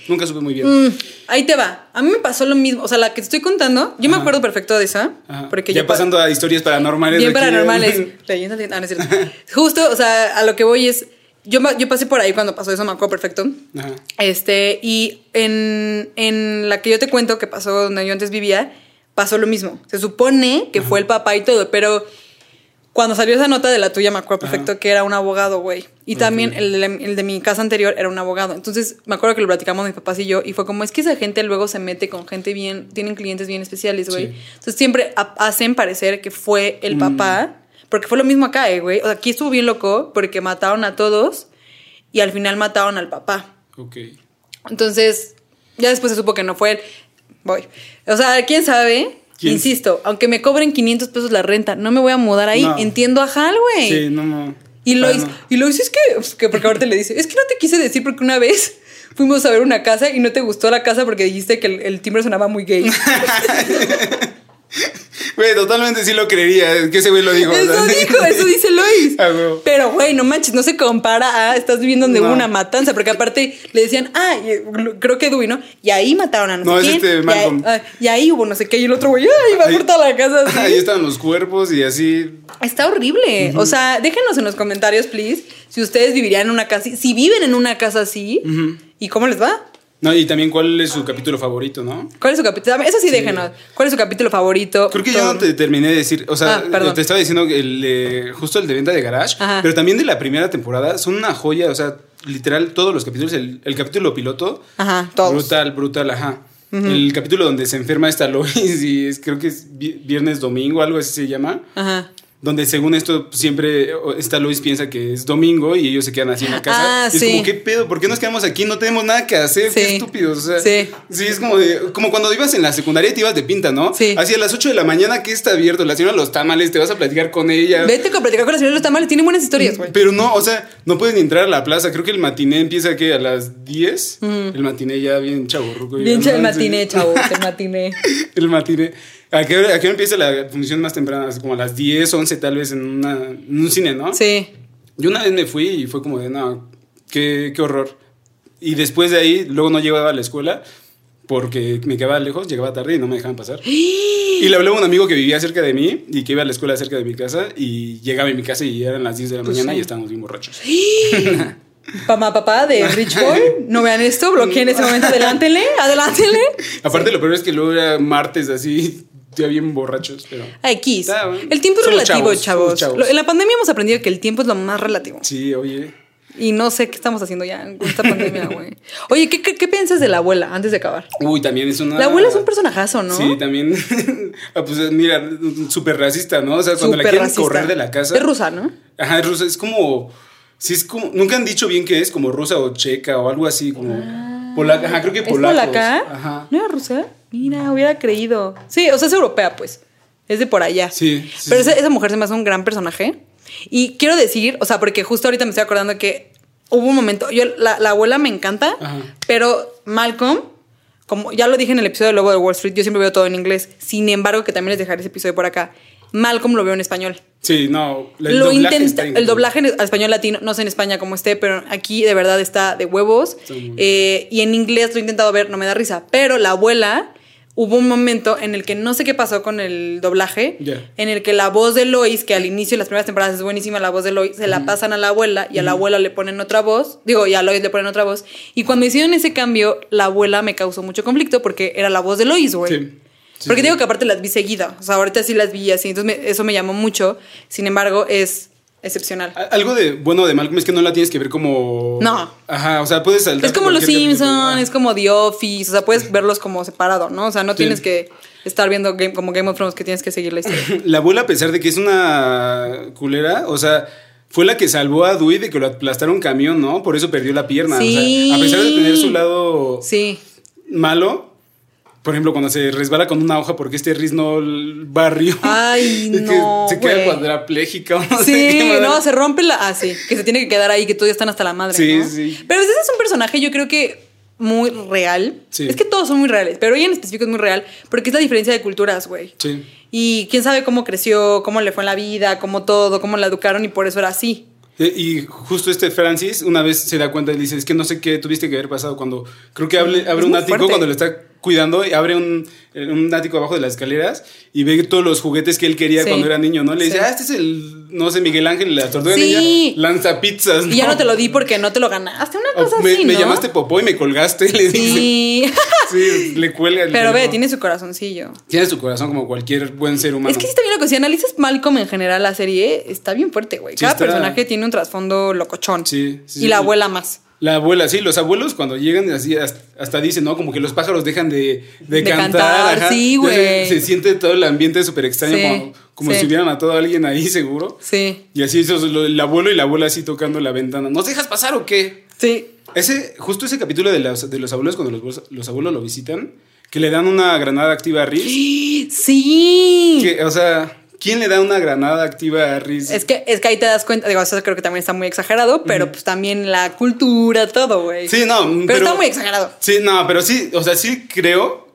nunca supe muy bien. Mm, ahí te va. A mí me pasó lo mismo. O sea, la que te estoy contando, yo me acuerdo perfecto de esa. Ajá. Porque ya yo pasando a historias paranormales. Bien paranormales. *laughs* Leyendas de- ah, no es cierto. Justo, o sea, a lo que voy es. Yo, yo pasé por ahí cuando pasó eso, me acuerdo perfecto. Ajá. Este, y en, en la que yo te cuento que pasó donde yo antes vivía, pasó lo mismo. Se supone que fue el papá y todo, pero cuando salió esa nota de la tuya, me acuerdo perfecto Ajá. que era un abogado, güey. Y también el de, el de mi casa anterior era un abogado. Entonces, me acuerdo que lo platicamos mis papás y yo, y fue como, es que esa gente luego se mete con gente bien, tienen clientes bien especiales, güey. Sí. Entonces, siempre ha- hacen parecer que fue el Mm. papá, porque fue lo mismo acá, eh, güey. O sea, aquí estuvo bien loco porque mataron a todos y al final mataron al papá. Ok. Entonces, ya después se supo que no fue él. Voy. O sea, quién sabe. ¿Quién? Insisto, aunque me cobren 500 pesos la renta, no me voy a mudar ahí. No. Entiendo a Hal, güey. Sí, no, no. Y lo hizo, no. y es que, pues, que porque ahorita le dice, es que no te quise decir porque una vez *laughs* fuimos a ver una casa y no te gustó la casa porque dijiste que el, el timbre sonaba muy gay. *laughs* *laughs* Güey, totalmente sí lo creería. Que ese güey lo dijo. Eso dijo, eso *laughs* dice Lois. Ah, huevo. Pero, güey, no manches, no se compara a estás viviendo donde No. hubo una matanza, porque aparte le decían, ah, creo que Dewey, ¿no? Y ahí mataron a no, No, sé es quién. este y, Malcolm. ahí, ah, y ahí hubo no sé qué, y el otro güey, ay, va Ahí- por toda la casa. *laughs* así. Ahí estaban los cuerpos y así. Está horrible. O sea, déjenos en los comentarios, please, si ustedes vivirían en una casa, si viven en una casa así, ¿y cómo les va? No, y también cuál es su capítulo favorito, ¿no? ¿Cuál es su capítulo? Eso sí, déjenos. ¿Cuál es su capítulo favorito? Creo que yo Todo. no te terminé de decir, o sea, Ah, te estaba diciendo que el, eh, justo el de venta de garage, Ajá. pero también de la primera temporada son una joya, o sea, literal todos los capítulos, el, el capítulo piloto, Ajá, todos. brutal, brutal, ajá. El capítulo donde se enferma esta Lois y es, creo que es vi- viernes domingo, algo así se llama. Ajá. Donde según esto siempre esta Lois piensa que es domingo y ellos se quedan así en la casa. Ah, Y es sí. como, ¿qué pedo? ¿Por qué nos quedamos aquí? No tenemos nada que hacer. Sí. Qué estúpidos. O sea, Sí. sí. es como, de- como cuando ibas en la secundaria y te ibas de pinta, ¿no? Sí. Así a las 8 de la mañana que está abierto, la señora de los tamales, te vas a platicar con ella. Vete a platicar con la señora de los tamales, tiene buenas historias, güey. Pero no, o sea, no puedes ni entrar a la plaza. Creo que el matiné empieza que a las 10. El matiné ya bien chaburruco. Bien, ya, el ¿no? matiné, chavos, el matiné. *laughs* El matiné. ¿A qué, hora, a qué hora empieza la función más temprana? Como a las 10, 11 tal vez en, una, en un cine, ¿no? Sí. Yo una vez me fui y fue como de, no, qué, qué horror. Y después de ahí, luego no llegaba a la escuela porque me quedaba lejos, llegaba tarde y no me dejaban pasar. *gasps* Y le hablé a un amigo que vivía cerca de mí y que iba a la escuela cerca de mi casa y llegaba a mi casa y eran las 10 de la Pues mañana sí. y estábamos bien borrachos. *gasps* Mamá, papá de Rich *laughs* Boy, no vean esto, bloqueen ese momento, *laughs* adelántenle, adelántenle. Aparte, lo peor es que luego era martes así, ya bien borrachos, pero... X. El tiempo es relativo, chavos, En la pandemia hemos aprendido que el tiempo es lo más relativo. Sí, oye. Y no sé qué estamos haciendo ya en esta pandemia, *laughs* güey. Oye, ¿qué, qué, qué piensas de la abuela antes de acabar? Uy, también es una... La abuela es un personajazo, ¿no? Sí, también. *laughs* Ah, pues mira, súper racista, ¿no? O sea, cuando la quieren racista. correr de la casa. Es rusa, ¿no? Ajá, es rusa. Es como. Sí, es como. Nunca han dicho bien que es, como rusa o checa o algo así, como. Polaca. Ajá, creo que ¿Es polacos. polaca? Ajá. ¿No era rusa? Mira, hubiera creído. Sí, o sea, es europea, pues. Es de por allá. Sí, sí, Pero. Esa, esa mujer se me hace un gran personaje. Y quiero decir, o sea, porque justo ahorita me estoy acordando que hubo un momento. Yo, la, la abuela me encanta, Ajá. pero Malcolm, como ya lo dije en el episodio de Lobo de Wall Street, yo siempre veo todo en inglés. Sin embargo, que también les dejaré ese episodio por acá. Malcolm lo veo en español. Sí, no. El lo doblaje intenta, está el doblaje en español latino, no sé en España cómo esté, pero aquí de verdad está de huevos. Eh, y en inglés lo he intentado ver, no me da risa. Pero la abuela, hubo un momento en el que no sé qué pasó con el doblaje, en el que la voz de Lois, que al inicio de las primeras temporadas es buenísima, la voz de Lois, se la pasan a la abuela y a la abuela le ponen otra voz, digo, y a Lois le ponen otra voz. Y cuando hicieron ese cambio, la abuela me causó mucho conflicto porque era la voz de Lois, güey. Sí. Sí, Porque sí. digo que aparte las vi seguida. O sea, ahorita sí las vi así. Entonces me- eso me llamó mucho. Sin embargo, es excepcional. Algo de bueno de Malcolm es que no la tienes que ver como. No. Ajá, o sea, puedes saltar. Es como Los. Simpsons, es como The Office. O sea, puedes verlos como separado, ¿no? O sea, no Sí. tienes que estar viendo game, como Game of Thrones que tienes que seguir la historia. *laughs* La abuela, a pesar de que es una culera, o sea, fue la que salvó a Dewey de que lo aplastara un camión, ¿no? Por eso perdió la pierna. Sí. O sea, a pesar de tener su lado Sí. malo, por ejemplo, cuando se resbala con una hoja porque este Riz no barrió. Ay, *laughs* es no, que se queda güey. cuadraplégica o no sé Sí, qué madre. no, se rompe la. Ah, sí, que se tiene que quedar ahí, que todos están hasta la madre. Sí, ¿no? sí. Pero ese es un personaje, yo creo que muy real. Sí. Es que todos son muy reales, pero ella en específico es muy real porque es la diferencia de culturas, güey. Sí. Y quién sabe cómo creció, cómo le fue en la vida, cómo todo, cómo la educaron y por eso era así. Y justo este Francis una vez se da cuenta y dice, es que no sé qué tuviste que haber pasado cuando creo que abre, abre un ático fuerte. cuando lo está cuidando y abre un, un ático abajo de las escaleras y ve todos los juguetes que él quería Sí. cuando era niño, ¿no? Le dice, Sí. ah, este es el, no sé, Miguel Ángel, la tortuga Sí. ninja, lanza pizzas. Y ya no te lo di porque no te lo ganaste, una O cosa me, así, me ¿no? llamaste popó y me colgaste, *laughs* le dice. Sí. *laughs* Le cuelga. el pero ve, tiene su corazoncillo. Tiene su corazón como cualquier buen ser humano. Es que sí está bien loco. Si analizas Malcolm en general la serie, está bien fuerte, güey. Cada personaje tiene un trasfondo locochón. Sí, sí, y la abuela más. La abuela, sí, los abuelos cuando llegan así hasta, dicen, ¿no? Como que los pájaros dejan de, de, De cantar. sí, güey. Se, se siente todo el ambiente súper extraño, Sí, como, como sí. si hubieran matado a alguien ahí, seguro. Sí. Y así el abuelo y la abuela así tocando la ventana. ¿Nos dejas pasar o qué? Sí. Ese, justo ese capítulo de los, de los abuelos, cuando los, los abuelos lo visitan, que le dan una granada activa a Riz. Sí. Que, o sea, ¿quién le da una granada activa a Riz? Es que, es que ahí te das cuenta, digo, eso creo que también está muy exagerado, pero pues también la cultura, todo, güey. Sí, no, Pero, pero- está muy exagerado. Sí, no, pero sí, o sea, sí creo.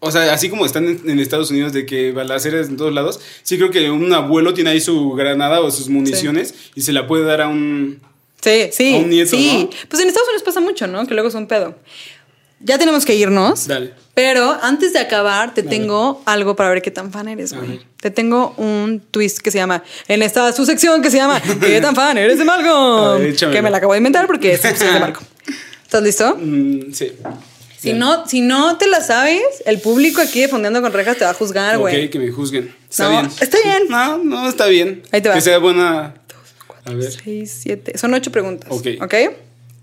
O sea, así como están en, en Estados Unidos de que balaceras en todos lados, sí creo que un abuelo tiene ahí su granada o sus municiones y se la puede dar a un. Sí, sí. A un nieto, sí. ¿no? Pues en Estados Unidos pasa mucho, ¿no? Que luego es un pedo. Ya tenemos que irnos. Dale. Pero antes de acabar, te tengo algo para ver qué tan fan eres, A güey. Te tengo un twist que se llama, en esta su sección que se llama, *laughs* ¿qué tan fan eres de A Malcolm? ver, que me la acabo de inventar porque es, de Malcolm. *laughs* ¿Estás listo? Mm, sí. Si no, si no te la sabes, el público aquí de Fondeando con Rejas te va a juzgar, Ok, güey. que me juzguen. Está No, bien. está bien. *laughs* No, no, está bien. Ahí te va. Que sea buena. A ver. Seis, siete. Son ocho preguntas. Ok. ¿Ok?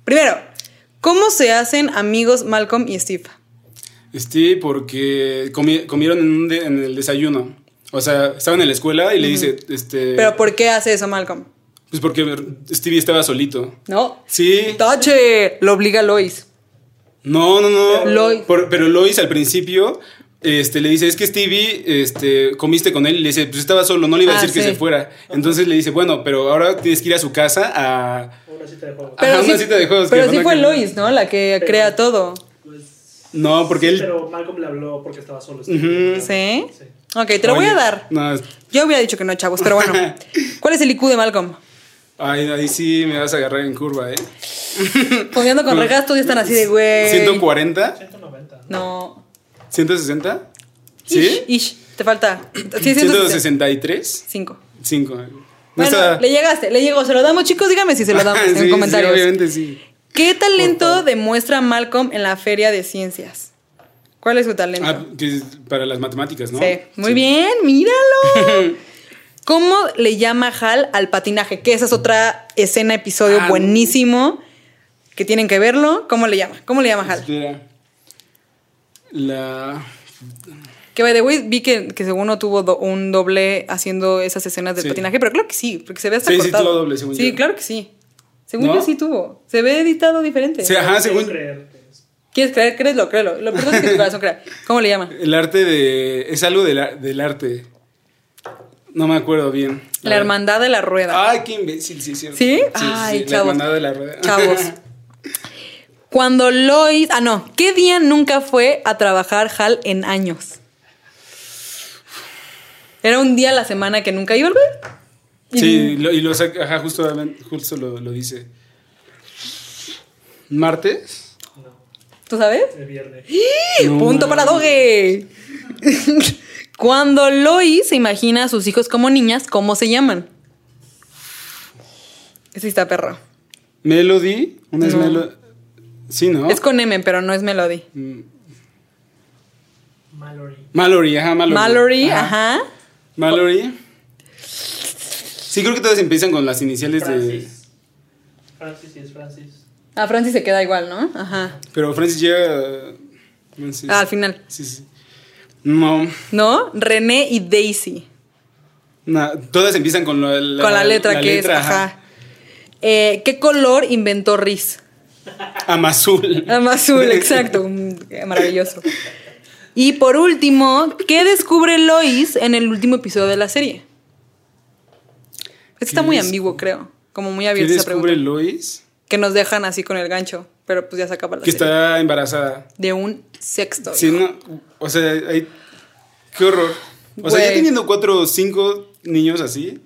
Primero, ¿cómo se hacen amigos Malcolm y Steve? Steve, porque comi- comieron en, un de- en el desayuno. O sea, estaban en la escuela y le dice, este. Pero ¿por qué hace eso Malcolm? Pues porque Stevie estaba solito. No. Sí. Tache, lo obliga Lois. No, no, no. Lois. Por- pero Lois al principio este, le dice, es que Stevie, este, comiste con él. Y le dice, pues estaba solo, no le iba a Ah, decir que se fuera. Entonces le dice, bueno, pero ahora tienes que ir a su casa a... Una cita de juego. Ajá, una cita de juegos Pero sí a fue. Lois, ¿no? La que Pero- crea todo. Pues, No, porque él... Pero Malcolm le habló porque estaba solo. Ujú. ¿Sí? Sí. Ok, te lo voy a dar. No, Yo hubiera dicho que no, chavos, pero bueno. *laughs* ¿Cuál es el IQ de Malcolm? ay, ahí sí me vas a agarrar en curva, ¿eh? Poniendo con *laughs* regas, todos ya están así de güey. 140, 190. No. 160, ¿sí? Ish, ish, te falta. Sí, 160. 163, Cinco. 5. No Bueno, está- le llegaste, le llegó. ¿Se lo damos, chicos? Dígame si se lo *laughs* damos Sí, en sí, comentarios. obviamente sí. ¿Qué talento demuestra Malcolm en la feria de ciencias? ¿Cuál es su talento? Ah, que es para las matemáticas, ¿no? Sí, muy bien, míralo. *laughs* ¿Cómo le llama Hal al patinaje? Que esa es otra escena, episodio Ah, buenísimo. Que tienen que verlo. ¿Cómo le llama? ¿Cómo le llama Hal? Espera. La. Que by the way, vi que, que según no tuvo do- un doble haciendo esas escenas del Sí. patinaje, pero claro que sí, porque se ve hasta Sí, sí cortado. tuvo doble, según Sí, yo. claro que sí. Según ¿No? yo sí tuvo. Se ve editado diferente. Sí, ajá, según. ¿Quieres creer? Créelo, créelo. Lo importante es que tu corazón crea. ¿Cómo le llama? El arte de. Es algo del, ar- del arte. No me acuerdo bien. La hermandad de la rueda. Ay, qué imbécil, sí, cierto. ¿Sí? Ay, La chavos. hermandad de la rueda. Chavos. *laughs* Cuando Lois. Ah, no. ¿Qué día nunca fue a trabajar Hal en años? Era un día a la semana que nunca iba al ver. Sí, lo- y lo saca, ajá, justo, justo lo, lo dice. ¿Martes? No, ¿Tú sabes? el viernes. No Punto para. Doge. *laughs* Cuando Lois se imagina a sus hijos como niñas, ¿cómo se llaman? Ese está perro. Melody. Una es. Melody. Sí, ¿no? Es con M, pero no es Melody. Mm. Mallory. Mallory, ajá, Mallory. Mallory, ajá. Mallory. Sí, creo que todas empiezan con las iniciales de. Francis. Francis sí es Francis. A Francis se queda igual, ¿no? Ajá. Pero Francis llega. Francis. Ah, al final. Sí, sí. No, ¿No? René y Daisy. na- todas empiezan con la, con la letra que es. Ajá. Eh, ¿Qué color inventó Riz? Amazul. Azul, exacto. Maravilloso. Y por último, ¿qué descubre Lois en el último episodio de la serie? Esto está muy ambiguo, creo. Como muy ¿Qué abierta esa descubre. Lois? Que nos dejan así con el gancho. Pero pues ya se acaba la Que serie. está embarazada. De un sexto. Sí, hijo. no. O sea, hay. Qué horror. O sea, ya teniendo cuatro o cinco niños así,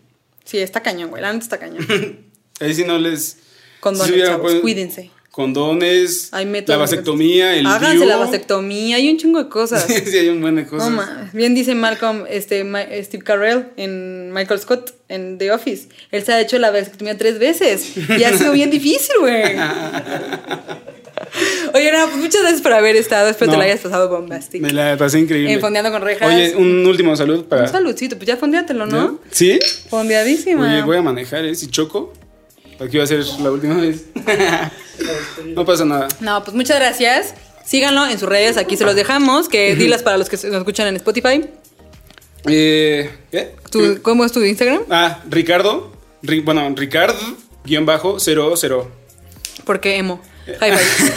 Sí, está cañón, güey. La neta está cañón. *laughs* ahí sí no les. Condones, chavos, puesto- cuídense. Condones, Hay la vasectomía, el Háganse la vasectomía. Hay un chingo de cosas. *laughs* Sí, sí, hay un buen de cosas. No. Bien dice Malcolm, este, Ma- Steve Carell en Michael Scott en The Office. Él se ha hecho la vasectomía tres veces y ha sido bien difícil, güey. *laughs* Oye, no, pues muchas gracias por haber estado. Espero te No. la hayas pasado bombastic. Me la pasé increíble. En Fondeando con Rejas. Oye, un último salud para. Un saludcito, pues ya fondeátelo, ¿no? ¿Sí? Fondeadísima. Oye, voy a manejar, ¿eh? Si choco, aquí va a ser la última vez. *laughs* no pasa nada. No, pues muchas gracias. Síganlo en sus redes, aquí se los dejamos. Que dilas para los que nos escuchan en Spotify. Eh, ¿Qué? Tu- ¿Cómo es tu Instagram? Ah, Ricardo. Ri- bueno, Ricard, guion bajo, 00. Porque emo. High five.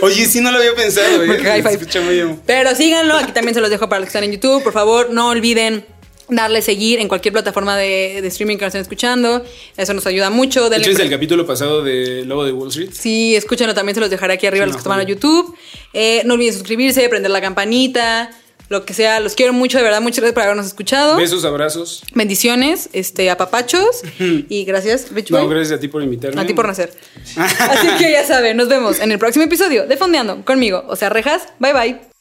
*laughs* Oye, sí, no lo había pensado, ¿eh? Porque high Se five. escucha muy emo. Pero síganlo, aquí también se los dejo para los que están en YouTube. Por favor, no olviden darle seguir en cualquier plataforma de, de streaming que nos estén escuchando. Eso nos ayuda mucho. Denle el capítulo pasado de Lobo de Wall Street. Sí, escúchenlo, también se los dejaré aquí arriba a Sí, los que están a. YouTube. Eh, no olviden suscribirse, prender la campanita, lo que sea. Los quiero mucho, de verdad. Muchas gracias por habernos escuchado. Besos, abrazos. Bendiciones, este, apapachos. y gracias, Rich No, gracias a ti por invitarme. a ti por nacer. *laughs* Así que ya saben, nos vemos en el próximo episodio de Fondeando conmigo. O sea, rejas. Bye bye.